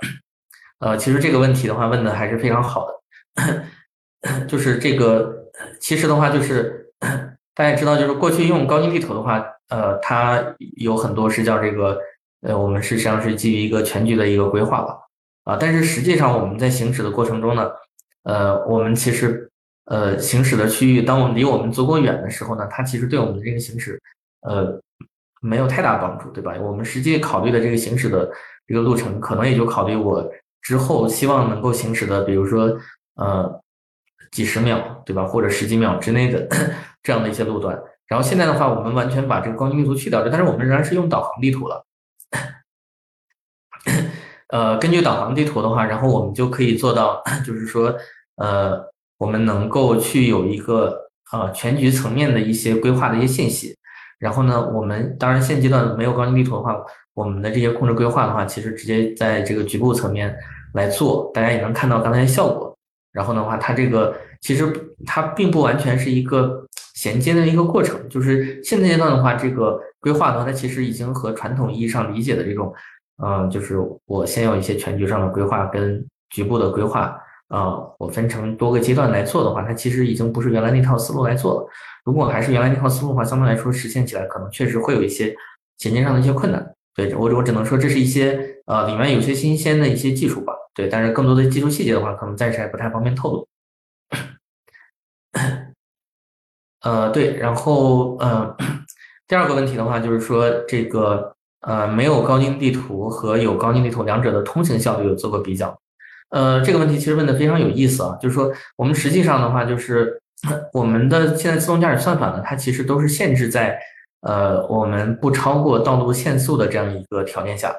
呃，其实这个问题的话问的还是非常好的，就是这个其实的话就是 大家知道，就是过去用高精地图的话，呃，它有很多是叫这个呃，我们实际上是基于一个全局的一个规划吧，啊，但是实际上我们在行驶的过程中呢。呃，我们其实呃行驶的区域，当我们离我们足够远的时候呢，它其实对我们的这个行驶呃没有太大帮助，对吧？我们实际考虑的这个行驶的这个路程，可能也就考虑我之后希望能够行驶的，比如说呃几十秒，对吧？或者十几秒之内的 这样的一些路段。然后现在的话，我们完全把这个高精地图去掉了，但是我们仍然是用导航地图了。呃，根据导航地图的话，然后我们就可以做到，就是说。呃，我们能够去有一个呃全局层面的一些规划的一些信息，然后呢，我们当然现阶段没有高精地图的话，我们的这些控制规划的话，其实直接在这个局部层面来做，大家也能看到刚才的效果。然后的话，它这个其实它并不完全是一个衔接的一个过程，就是现阶段的话，这个规划的话，它其实已经和传统意义上理解的这种，嗯，就是我先有一些全局上的规划跟局部的规划。啊，我分成多个阶段来做的话，它其实已经不是原来那套思路来做了。如果还是原来那套思路的话，相对来说实现起来可能确实会有一些衔接上的一些困难。对我，我只能说这是一些呃里面有些新鲜的一些技术吧。对，但是更多的技术细节的话，可能暂时还不太方便透露。呃，对，然后呃，第二个问题的话就是说这个呃没有高精地图和有高精地图两者的通行效率有做过比较。呃，这个问题其实问的非常有意思啊，就是说我们实际上的话，就是我们的现在自动驾驶算法呢，它其实都是限制在呃我们不超过道路限速的这样一个条件下，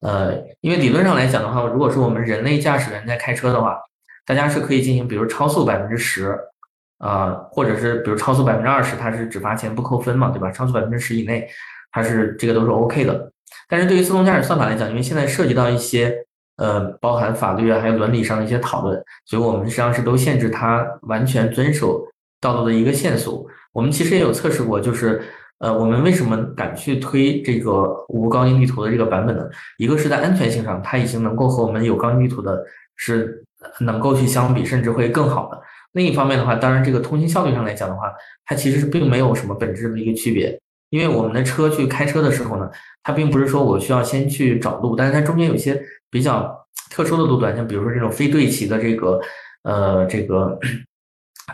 呃，因为理论上来讲的话，如果说我们人类驾驶员在开车的话，大家是可以进行，比如超速百分之十啊，或者是比如超速百分之二十，它是只罚钱不扣分嘛，对吧？超速百分之十以内，它是这个都是 OK 的。但是对于自动驾驶算法来讲，因为现在涉及到一些呃包含法律啊还有伦理上的一些讨论，所以我们实际上是都限制它完全遵守道路的一个限速。我们其实也有测试过，就是呃我们为什么敢去推这个无高精地图的这个版本呢？一个是在安全性上，它已经能够和我们有高精地图的是能够去相比，甚至会更好的。另一方面的话，当然这个通信效率上来讲的话，它其实是并没有什么本质的一个区别。因为我们的车去开车的时候呢，它并不是说我需要先去找路，但是它中间有一些比较特殊的路段，像比如说这种非对齐的这个呃这个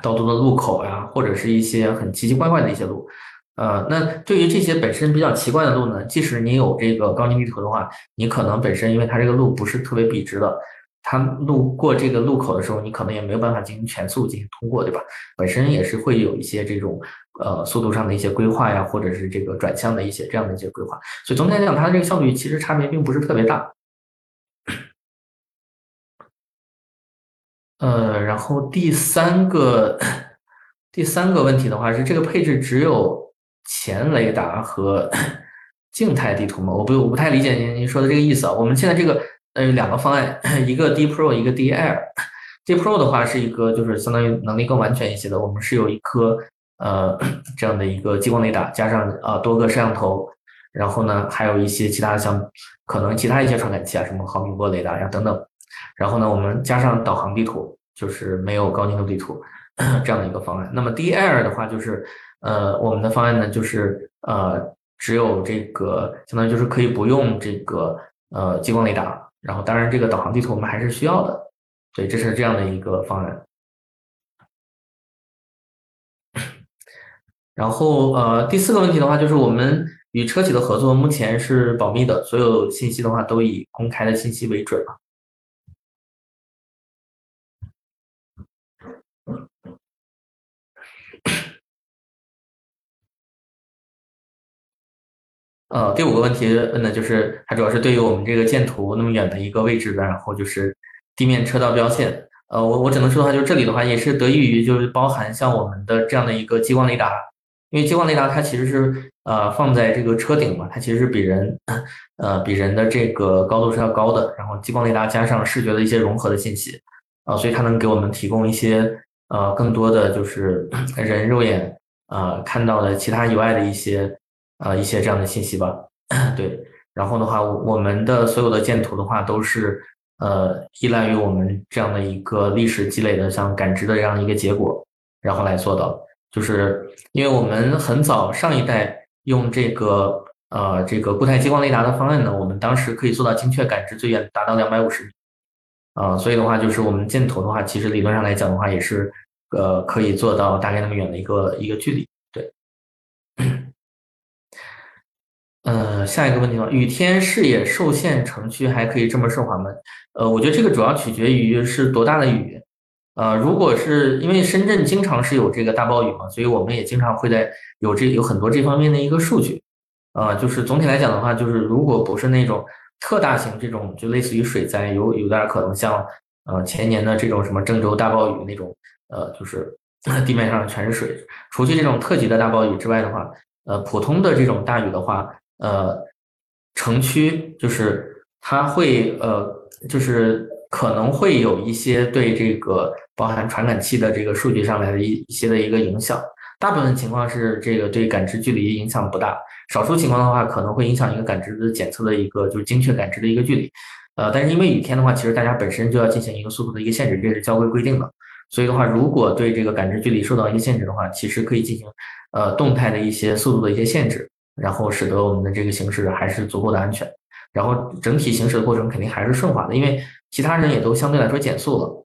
道路的路口呀，或者是一些很奇奇怪怪的一些路，呃，那对于这些本身比较奇怪的路呢，即使你有这个高精地图的话，你可能本身因为它这个路不是特别笔直的。它路过这个路口的时候，你可能也没有办法进行全速进行通过，对吧？本身也是会有一些这种呃速度上的一些规划呀，或者是这个转向的一些这样的一些规划。所以总体来讲，它的这个效率其实差别并不是特别大。呃，然后第三个第三个问题的话是，这个配置只有前雷达和 静态地图吗？我不我不太理解您您说的这个意思啊。我们现在这个。呃，两个方案，一个 D Pro，一个 D Air。D Pro 的话是一个就是相当于能力更完全一些的，我们是有一颗呃这样的一个激光雷达，加上啊多个摄像头，然后呢还有一些其他的像可能其他一些传感器啊，什么毫米波雷达呀等等。然后呢我们加上导航地图，就是没有高精度地图 这样的一个方案。那么 D Air 的话就是呃我们的方案呢就是呃只有这个相当于就是可以不用这个呃激光雷达。然后，当然，这个导航地图我们还是需要的，对，这是这样的一个方案。然后，呃，第四个问题的话，就是我们与车企的合作目前是保密的，所有信息的话都以公开的信息为准了。呃，第五个问题问的就是，它主要是对于我们这个建图那么远的一个位置的，然后就是地面车道标线。呃，我我只能说的话，就是这里的话也是得益于就是包含像我们的这样的一个激光雷达，因为激光雷达它其实是呃放在这个车顶嘛，它其实是比人 呃比人的这个高度是要高的，然后激光雷达加上视觉的一些融合的信息，啊，所以它能给我们提供一些呃更多的就是 人肉眼啊看到的其他以外的一些。啊，一些这样的信息吧，对，然后的话，我们的所有的建图的话，都是呃依赖于我们这样的一个历史积累的像感知的这样一个结果，然后来做到，就是因为我们很早上一代用这个呃这个固态激光雷达的方案呢，我们当时可以做到精确感知最远达到两百五十米，啊，所以的话就是我们箭头的话，其实理论上来讲的话，也是呃可以做到大概那么远的一个一个距离。对呃，下一个问题了，雨天视野受限城区还可以这么顺滑吗？呃，我觉得这个主要取决于是多大的雨。呃，如果是因为深圳经常是有这个大暴雨嘛，所以我们也经常会在有这有很多这方面的一个数据。啊，就是总体来讲的话，就是如果不是那种特大型这种，就类似于水灾，有有点可能像呃前年的这种什么郑州大暴雨那种，呃，就是 地面上全是水。除去这种特级的大暴雨之外的话，呃，普通的这种大雨的话。呃，城区就是它会呃，就是可能会有一些对这个包含传感器的这个数据上来的一一些的一个影响。大部分情况是这个对感知距离影响不大，少数情况的话可能会影响一个感知的检测的一个就是精确感知的一个距离。呃，但是因为雨天的话，其实大家本身就要进行一个速度的一个限制，这是交规规定的。所以的话，如果对这个感知距离受到一些限制的话，其实可以进行呃动态的一些速度的一些限制。然后使得我们的这个行驶还是足够的安全，然后整体行驶的过程肯定还是顺滑的，因为其他人也都相对来说减速了。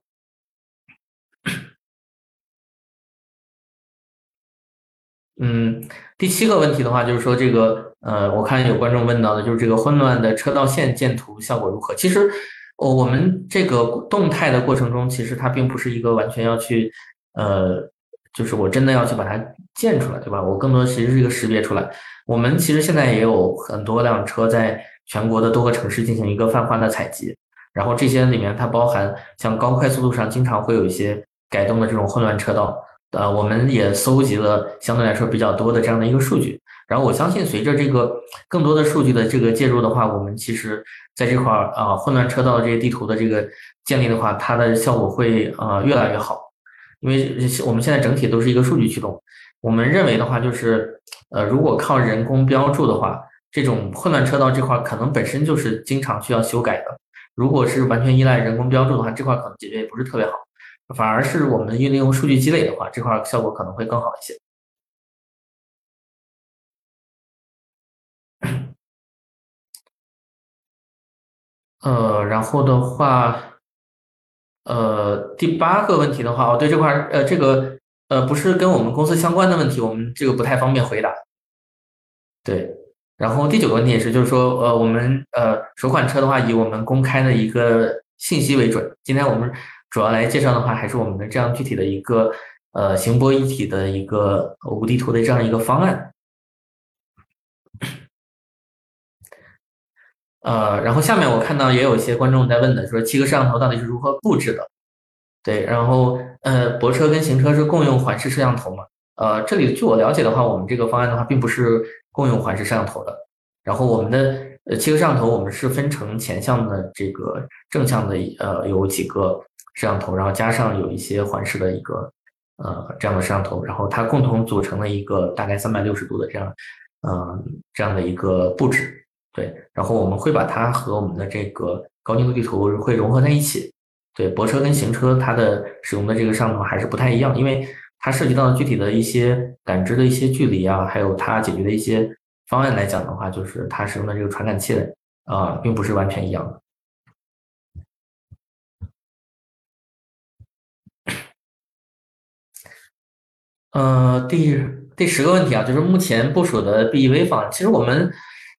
嗯，第七个问题的话就是说这个呃，我看有观众问到的就是这个混乱的车道线建图效果如何？其实，我我们这个动态的过程中，其实它并不是一个完全要去呃，就是我真的要去把它建出来，对吧？我更多其实是一个识别出来。我们其实现在也有很多辆车在全国的多个城市进行一个泛化的采集，然后这些里面它包含像高快速路上经常会有一些改动的这种混乱车道，呃，我们也搜集了相对来说比较多的这样的一个数据。然后我相信，随着这个更多的数据的这个介入的话，我们其实在这块儿啊，混乱车道这些地图的这个建立的话，它的效果会呃越来越好。因为我们现在整体都是一个数据驱动，我们认为的话就是，呃，如果靠人工标注的话，这种混乱车道这块可能本身就是经常需要修改的。如果是完全依赖人工标注的话，这块可能解决也不是特别好，反而是我们运用数据积累的话，这块效果可能会更好一些。呃，然后的话，呃，第八个问题的话，我，对这块，呃，这个，呃，不是跟我们公司相关的问题，我们这个不太方便回答。对，然后第九个问题也是，就是说，呃，我们，呃，首款车的话，以我们公开的一个信息为准。今天我们主要来介绍的话，还是我们的这样具体的一个，呃，行波一体的一个无地图的这样一个方案。呃，然后下面我看到也有一些观众在问的，说七个摄像头到底是如何布置的？对，然后呃，泊车跟行车是共用环视摄像头嘛？呃，这里据我了解的话，我们这个方案的话，并不是共用环视摄像头的。然后我们的呃七个摄像头，我们是分成前向的这个正向的呃有几个摄像头，然后加上有一些环视的一个呃这样的摄像头，然后它共同组成了一个大概三百六十度的这样嗯这样的一个布置。对，然后我们会把它和我们的这个高精度地图会融合在一起。对，泊车跟行车它的使用的这个上头还是不太一样，因为它涉及到具体的一些感知的一些距离啊，还有它解决的一些方案来讲的话，就是它使用的这个传感器啊，并不是完全一样的。呃，第第十个问题啊，就是目前部署的 BEV 方案，其实我们。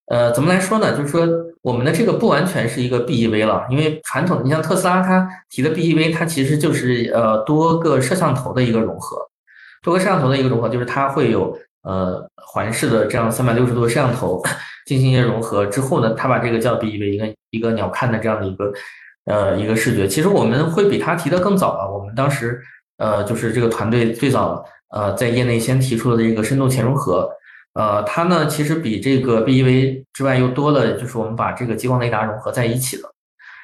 呃，怎么来说呢？就是说，我们的这个不完全是一个 BEV 了，因为传统，你像特斯拉它提的 BEV，它其实就是呃多个摄像头的一个融合，多个摄像头的一个融合，就是它会有呃环视的这样三百六十度的摄像头进行一些融合之后呢，它把这个叫 BEV，一个一个鸟瞰的这样的一个呃一个视觉。其实我们会比它提的更早啊，我们当时呃就是这个团队最早呃在业内先提出了这个深度前融合。呃，它呢其实比这个 BEV 之外又多了，就是我们把这个激光雷达融合在一起了。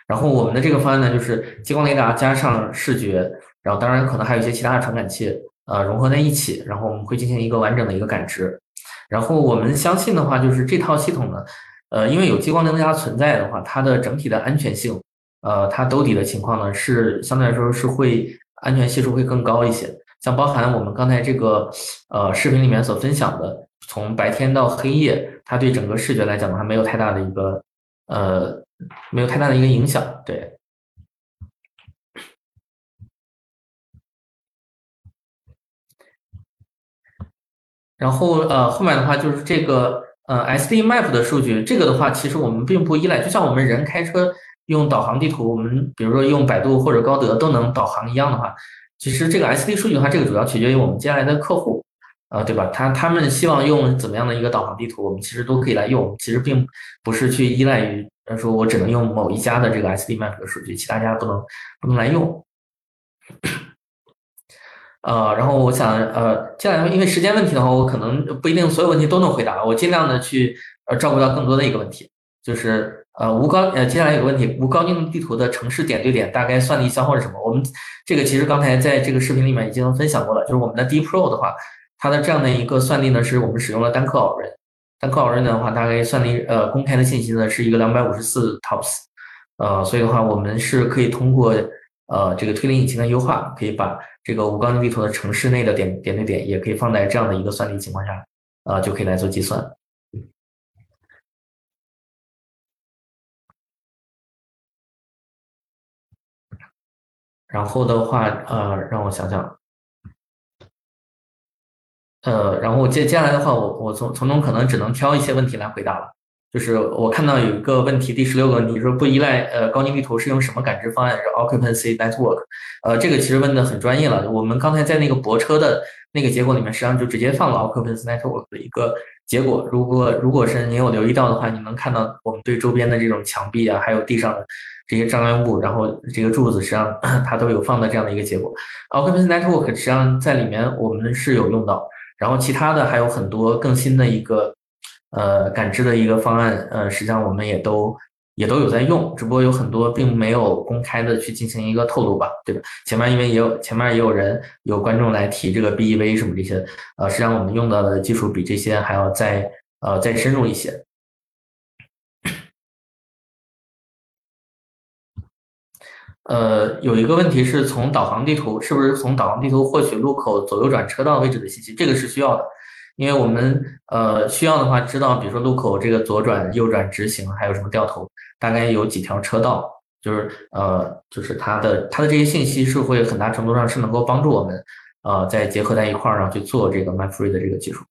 然后我们的这个方案呢，就是激光雷达加上视觉，然后当然可能还有一些其他的传感器，呃，融合在一起，然后我们会进行一个完整的一个感知。然后我们相信的话，就是这套系统呢，呃，因为有激光雷达存在的话，它的整体的安全性，呃，它兜底的情况呢是相对来说是会安全系数会更高一些。像包含我们刚才这个呃视频里面所分享的。从白天到黑夜，它对整个视觉来讲的话，没有太大的一个呃，没有太大的一个影响。对。然后呃，后面的话就是这个呃 SD Map 的数据，这个的话其实我们并不依赖，就像我们人开车用导航地图，我们比如说用百度或者高德都能导航一样的话，其实这个 SD 数据的话，这个主要取决于我们接下来的客户。啊，对吧？他他们希望用怎么样的一个导航地图，我们其实都可以来用。其实并不是去依赖于，说我只能用某一家的这个 SD Map 的数据，其他家不能不能来用。呃，然后我想，呃，接下来因为时间问题的话，我可能不一定所有问题都能回答，我尽量的去呃照顾到更多的一个问题，就是呃无高呃接下来有个问题，无高精度地图的城市点对点大概算力消耗是什么？我们这个其实刚才在这个视频里面已经分享过了，就是我们的 D Pro 的话。它的这样的一个算力呢，是我们使用了单克偶认，单克偶认的话，大概算力呃公开的信息呢是一个两百五十四 TOPS，呃，所以的话，我们是可以通过呃这个推理引擎的优化，可以把这个无高精地图的城市内的点点对点，也可以放在这样的一个算力情况下，呃，就可以来做计算。然后的话，呃，让我想想。呃，然后接接下来的话，我我从从中可能只能挑一些问题来回答了。就是我看到有一个问题，第十六个问题说不依赖呃高精地图是用什么感知方案？是 Occupancy Network。呃，这个其实问的很专业了。我们刚才在那个泊车的那个结果里面，实际上就直接放了 Occupancy Network 的一个结果。如果如果是您有留意到的话，你能看到我们对周边的这种墙壁啊，还有地上的这些障碍物，然后这个柱子实际上 它都有放的这样的一个结果。Occupancy Network 实际上在里面我们是有用到，然后其他的还有很多更新的一个呃感知的一个方案，呃，实际上我们也都。也都有在用，只不过有很多并没有公开的去进行一个透露吧，对吧？前面因为也有前面也有人有观众来提这个 BEV 什么这些，呃，实际上我们用到的技术比这些还要再呃再深入一些。呃，有一个问题是从导航地图，是不是从导航地图获取路口左右转车道位置的信息？这个是需要的。因为我们呃需要的话，知道比如说路口这个左转、右转、直行，还有什么掉头，大概有几条车道，就是呃就是它的它的这些信息是会很大程度上是能够帮助我们呃再结合在一块儿，然后去做这个 MapFree 的这个技术。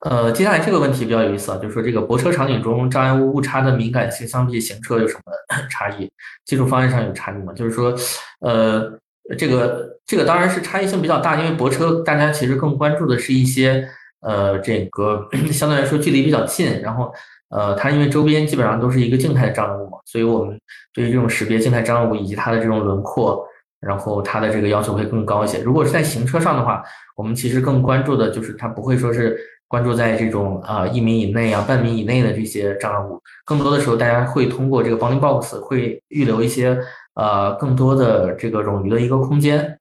呃，接下来这个问题比较有意思啊，就是说这个泊车场景中障碍物误差的敏感性相比行车有什么 差异？技术方案上有差异吗？就是说呃。这个这个当然是差异性比较大，因为泊车大家其实更关注的是一些呃这个 相对来说距离比较近，然后呃它因为周边基本上都是一个静态的障碍物嘛，所以我们对于这种识别静态障碍物以及它的这种轮廓，然后它的这个要求会更高一些。如果是在行车上的话，我们其实更关注的就是它不会说是关注在这种啊一米以内啊半米以内的这些障碍物，更多的时候大家会通过这个 bounding box 会预留一些。呃，更多的这个冗余的一个空间，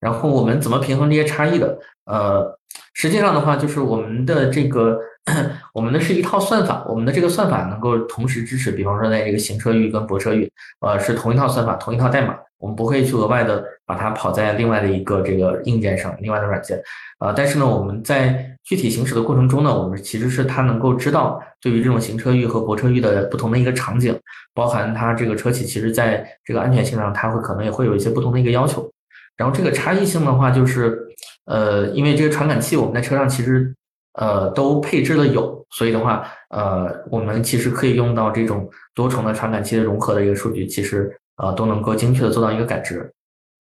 然后我们怎么平衡这些差异的？呃，实际上的话，就是我们的这个，我们的是一套算法，我们的这个算法能够同时支持，比方说在这个行车域跟泊车域，呃，是同一套算法，同一套代码。我们不会去额外的把它跑在另外的一个这个硬件上，另外的软件，啊，但是呢，我们在具体行驶的过程中呢，我们其实是它能够知道对于这种行车域和泊车域的不同的一个场景，包含它这个车企其实在这个安全性上，它会可能也会有一些不同的一个要求。然后这个差异性的话，就是呃，因为这个传感器我们在车上其实呃都配置了有，所以的话，呃，我们其实可以用到这种多重的传感器的融合的一个数据，其实。呃，都能够精确的做到一个感知。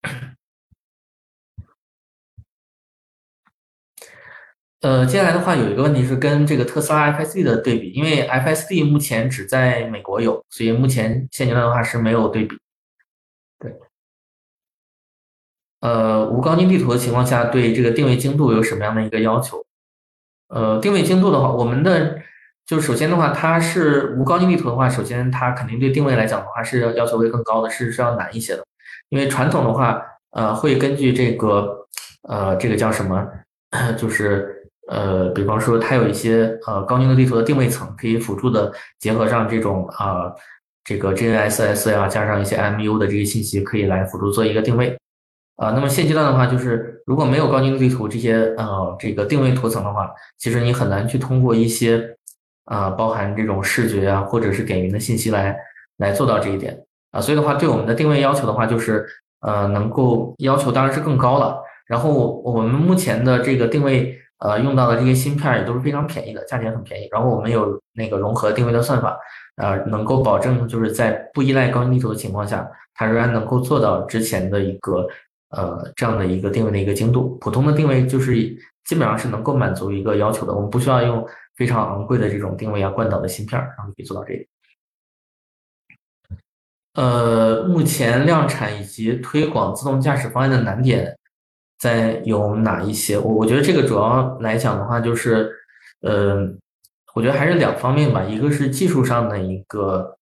呃，接下来的话有一个问题是跟这个特斯拉 FSD 的对比，因为 FSD 目前只在美国有，所以目前现阶段的话是没有对比。对。呃，无高精地图的情况下，对这个定位精度有什么样的一个要求？呃，定位精度的话，我们的。就首先的话，它是无高精地图的话，首先它肯定对定位来讲的话是要求会更高的，是是要难一些的。因为传统的话，呃，会根据这个，呃，这个叫什么，就是呃，比方说它有一些呃高精的地图的定位层，可以辅助的结合上这种啊这个 GNSS 呀，加上一些 MU 的这些信息，可以来辅助做一个定位。啊，那么现阶段的话，就是如果没有高精度地图这些呃这个定位图层的话，其实你很难去通过一些。啊，包含这种视觉啊，或者是点云的信息来来做到这一点啊，所以的话，对我们的定位要求的话，就是呃，能够要求当然是更高了。然后我们目前的这个定位呃用到的这些芯片也都是非常便宜的，价钱很便宜。然后我们有那个融合定位的算法，呃，能够保证就是在不依赖高精地图的情况下，它仍然能够做到之前的一个呃这样的一个定位的一个精度。普通的定位就是基本上是能够满足一个要求的，我们不需要用。非常昂贵的这种定位啊、惯导的芯片，然后可以做到这一点。呃，目前量产以及推广自动驾驶方案的难点在有哪一些？我我觉得这个主要来讲的话，就是，呃，我觉得还是两方面吧，一个是技术上的一个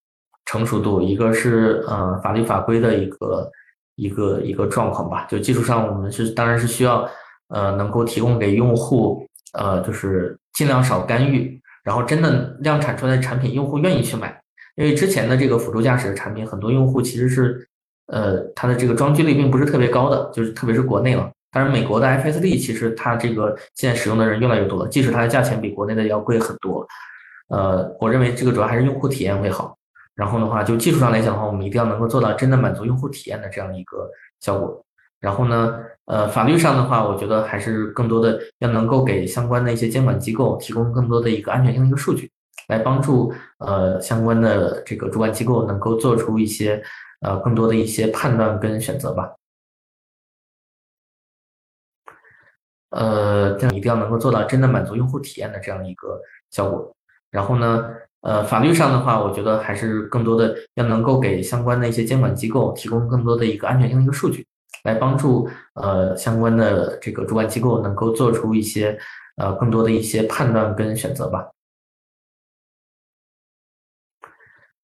成熟度，一个是呃法律法规的一个一个一个状况吧。就技术上，我们是当然是需要呃能够提供给用户呃就是。尽量少干预，然后真的量产出来的产品，用户愿意去买。因为之前的这个辅助驾驶的产品，很多用户其实是，呃，它的这个装机率并不是特别高的，就是特别是国内了。当然，美国的 FSD 其实它这个现在使用的人越来越多了，即使它的价钱比国内的要贵很多。呃，我认为这个主要还是用户体验会好。然后的话，就技术上来讲的话，我们一定要能够做到真的满足用户体验的这样一个效果。然后呢？呃，法律上的话，我觉得还是更多的要能够给相关的一些监管机构提供更多的一个安全性的一个数据，来帮助呃相关的这个主管机构能够做出一些呃更多的一些判断跟选择吧。呃，这样一定要能够做到真的满足用户体验的这样一个效果。然后呢，呃，法律上的话，我觉得还是更多的要能够给相关的一些监管机构提供更多的一个安全性的一个数据，来帮助呃相关的这个主管机构能够做出一些呃更多的一些判断跟选择吧。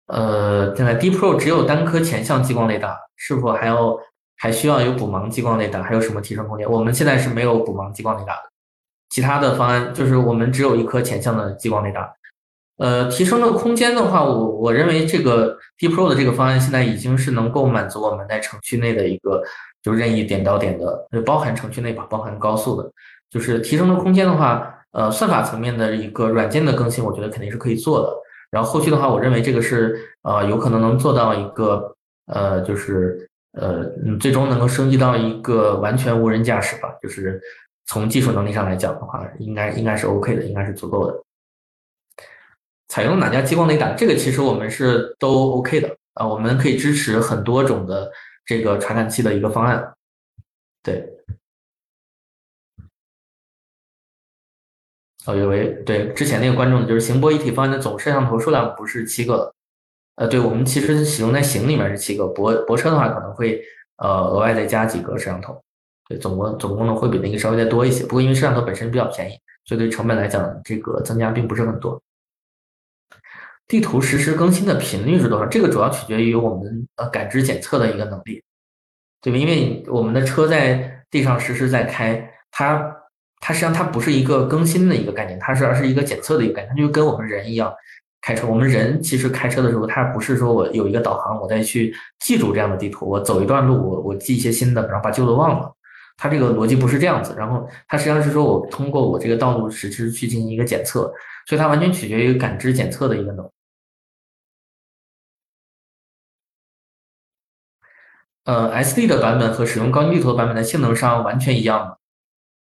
呃，现在 D Pro 只有单颗前向激光雷达，是否还要还需要有补盲激光雷达？还有什么提升空间？我们现在是没有补盲激光雷达的，其他的方案就是我们只有一颗前向的激光雷达。呃，提升的空间的话，我我认为这个 D Pro 的这个方案现在已经是能够满足我们在城区内的一个就任意点到点的，包含城区内吧，包含高速的，就是提升的空间的话，呃，算法层面的一个软件的更新，我觉得肯定是可以做的。然后后续的话，我认为这个是呃有可能能做到一个呃就是呃最终能够升级到一个完全无人驾驶吧，就是从技术能力上来讲的话，应该应该是 OK 的，应该是足够的。采用哪家激光雷达？这个其实我们是都 OK 的啊，我们可以支持很多种的这个传感器的一个方案，对。哦，有位对之前那个观众就是行波一体方案的总摄像头数量不是七个，呃，对我们其实使用在行里面是七个，泊泊车的话可能会呃额外再加几个摄像头，对，总共总功能会比那个稍微再多一些。不过因为摄像头本身比较便宜，所以对成本来讲这个增加并不是很多。地图实时更新的频率是多少？这个主要取决于我们呃感知检测的一个能力，对吧？因为我们的车在地上实时在开，它。它实际上它不是一个更新的一个概念，它是而是一个检测的一个概念，它就跟我们人一样开车。我们人其实开车的时候，它不是说我有一个导航，我再去记住这样的地图，我走一段路，我我记一些新的，然后把旧的忘了。它这个逻辑不是这样子。然后它实际上是说我通过我这个道路实时去进行一个检测，所以它完全取决于感知检测的一个能。呃，SD 的版本和使用高精地图的版本在性能上完全一样的。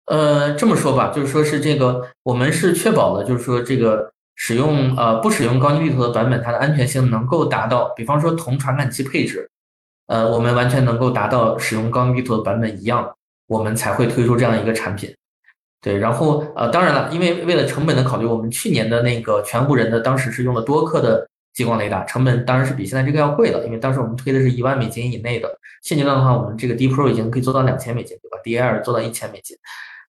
呃，这么说吧，就是说是这个，我们是确保了，就是说这个使用呃不使用高精地图的版本，它的安全性能够达到，比方说同传感器配置，呃，我们完全能够达到使用高精地图的版本一样，我们才会推出这样一个产品。对，然后呃，当然了，因为为了成本的考虑，我们去年的那个全无人的当时是用了多克的激光雷达，成本当然是比现在这个要贵了，因为当时我们推的是一万美金以内的，现阶段的话，我们这个 D Pro 已经可以做到两千美金，对吧？D Air 做到一千美金。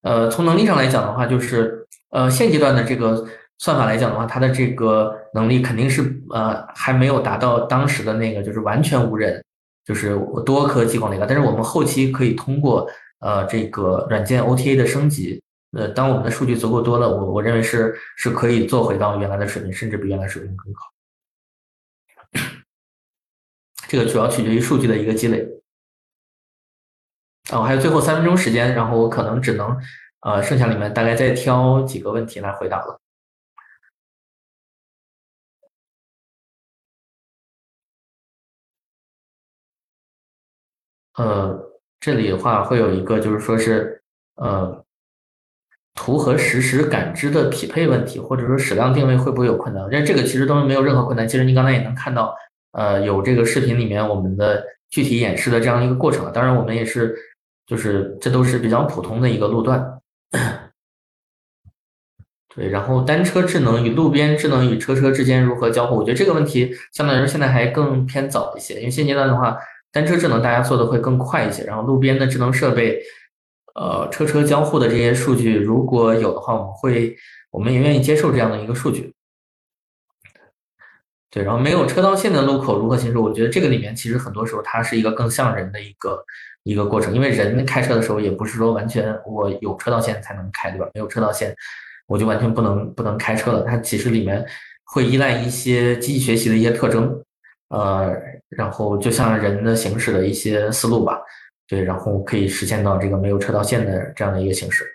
呃，从能力上来讲的话，就是呃，现阶段的这个算法来讲的话，它的这个能力肯定是呃还没有达到当时的那个就是完全无人，就是多颗激光雷达。但是我们后期可以通过呃这个软件 OTA 的升级，呃，当我们的数据足够多了，我我认为是是可以做回到原来的水平，甚至比原来水平更好。这个主要取决于数据的一个积累。啊，我还有最后三分钟时间，然后我可能只能，呃，剩下里面大概再挑几个问题来回答了。呃，这里的话会有一个，就是说是，呃，图和实时感知的匹配问题，或者说矢量定位会不会有困难？因为这个其实都没有任何困难。其实您刚才也能看到，呃，有这个视频里面我们的具体演示的这样一个过程。当然，我们也是。就是这都是比较普通的一个路段，对。然后单车智能与路边智能与车车之间如何交互？我觉得这个问题相对来说现在还更偏早一些，因为现阶段的话，单车智能大家做的会更快一些。然后路边的智能设备，呃，车车交互的这些数据如果有的话，我们会我们也愿意接受这样的一个数据。对，然后没有车道线的路口如何行驶？我觉得这个里面其实很多时候它是一个更像人的一个。一个过程，因为人开车的时候也不是说完全我有车道线才能开，对吧？没有车道线，我就完全不能不能开车了。它其实里面会依赖一些机器学习的一些特征，呃，然后就像人的行驶的一些思路吧，对，然后可以实现到这个没有车道线的这样的一个形式。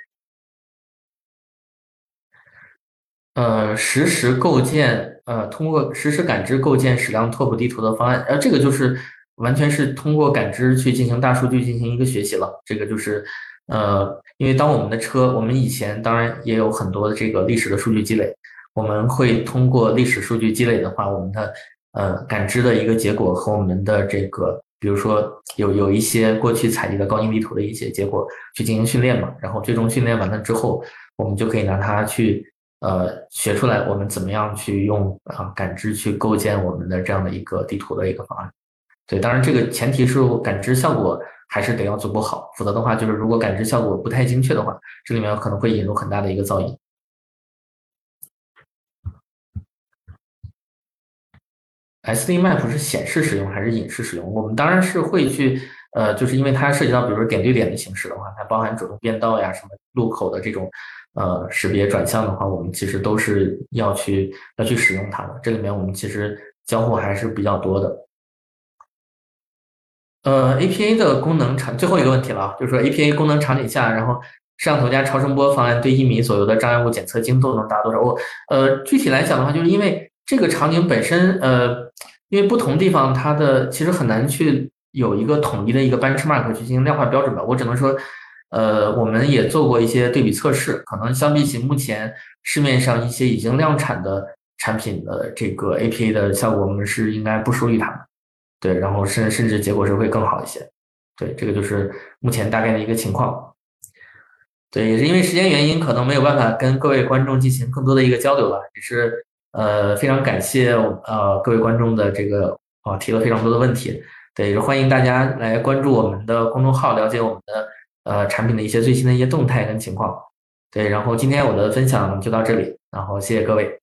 呃，实时构建，呃，通过实时感知构建矢量拓扑地图的方案，呃，这个就是。完全是通过感知去进行大数据进行一个学习了，这个就是，呃，因为当我们的车，我们以前当然也有很多的这个历史的数据积累，我们会通过历史数据积累的话，我们的呃感知的一个结果和我们的这个，比如说有有一些过去采集的高精地图的一些结果去进行训练嘛，然后最终训练完了之后，我们就可以拿它去呃学出来我们怎么样去用啊感知去构建我们的这样的一个地图的一个方案。对，当然这个前提是感知效果还是得要足够好，否则的话就是如果感知效果不太精确的话，这里面可能会引入很大的一个噪音。SD map 是显示使用还是隐式使用？我们当然是会去，呃，就是因为它涉及到比如说点对点的形式的话，它包含主动变道呀、什么路口的这种呃识别转向的话，我们其实都是要去要去使用它的。这里面我们其实交互还是比较多的。呃，APA 的功能场最后一个问题了，就是说 APA 功能场景下，然后摄像头加超声波方案对一米左右的障碍物检测精度能达到多少？我呃，具体来讲的话，就是因为这个场景本身，呃，因为不同地方它的其实很难去有一个统一的一个 benchmark 去进行量化标准吧。我只能说，呃，我们也做过一些对比测试，可能相比起目前市面上一些已经量产的产品的这个 APA 的效果，我们是应该不输于他们。对，然后甚甚至结果是会更好一些。对，这个就是目前大概的一个情况。对，也是因为时间原因，可能没有办法跟各位观众进行更多的一个交流了。也是呃，非常感谢呃各位观众的这个啊提了非常多的问题。对，也欢迎大家来关注我们的公众号，了解我们的呃产品的一些最新的一些动态跟情况。对，然后今天我的分享就到这里，然后谢谢各位。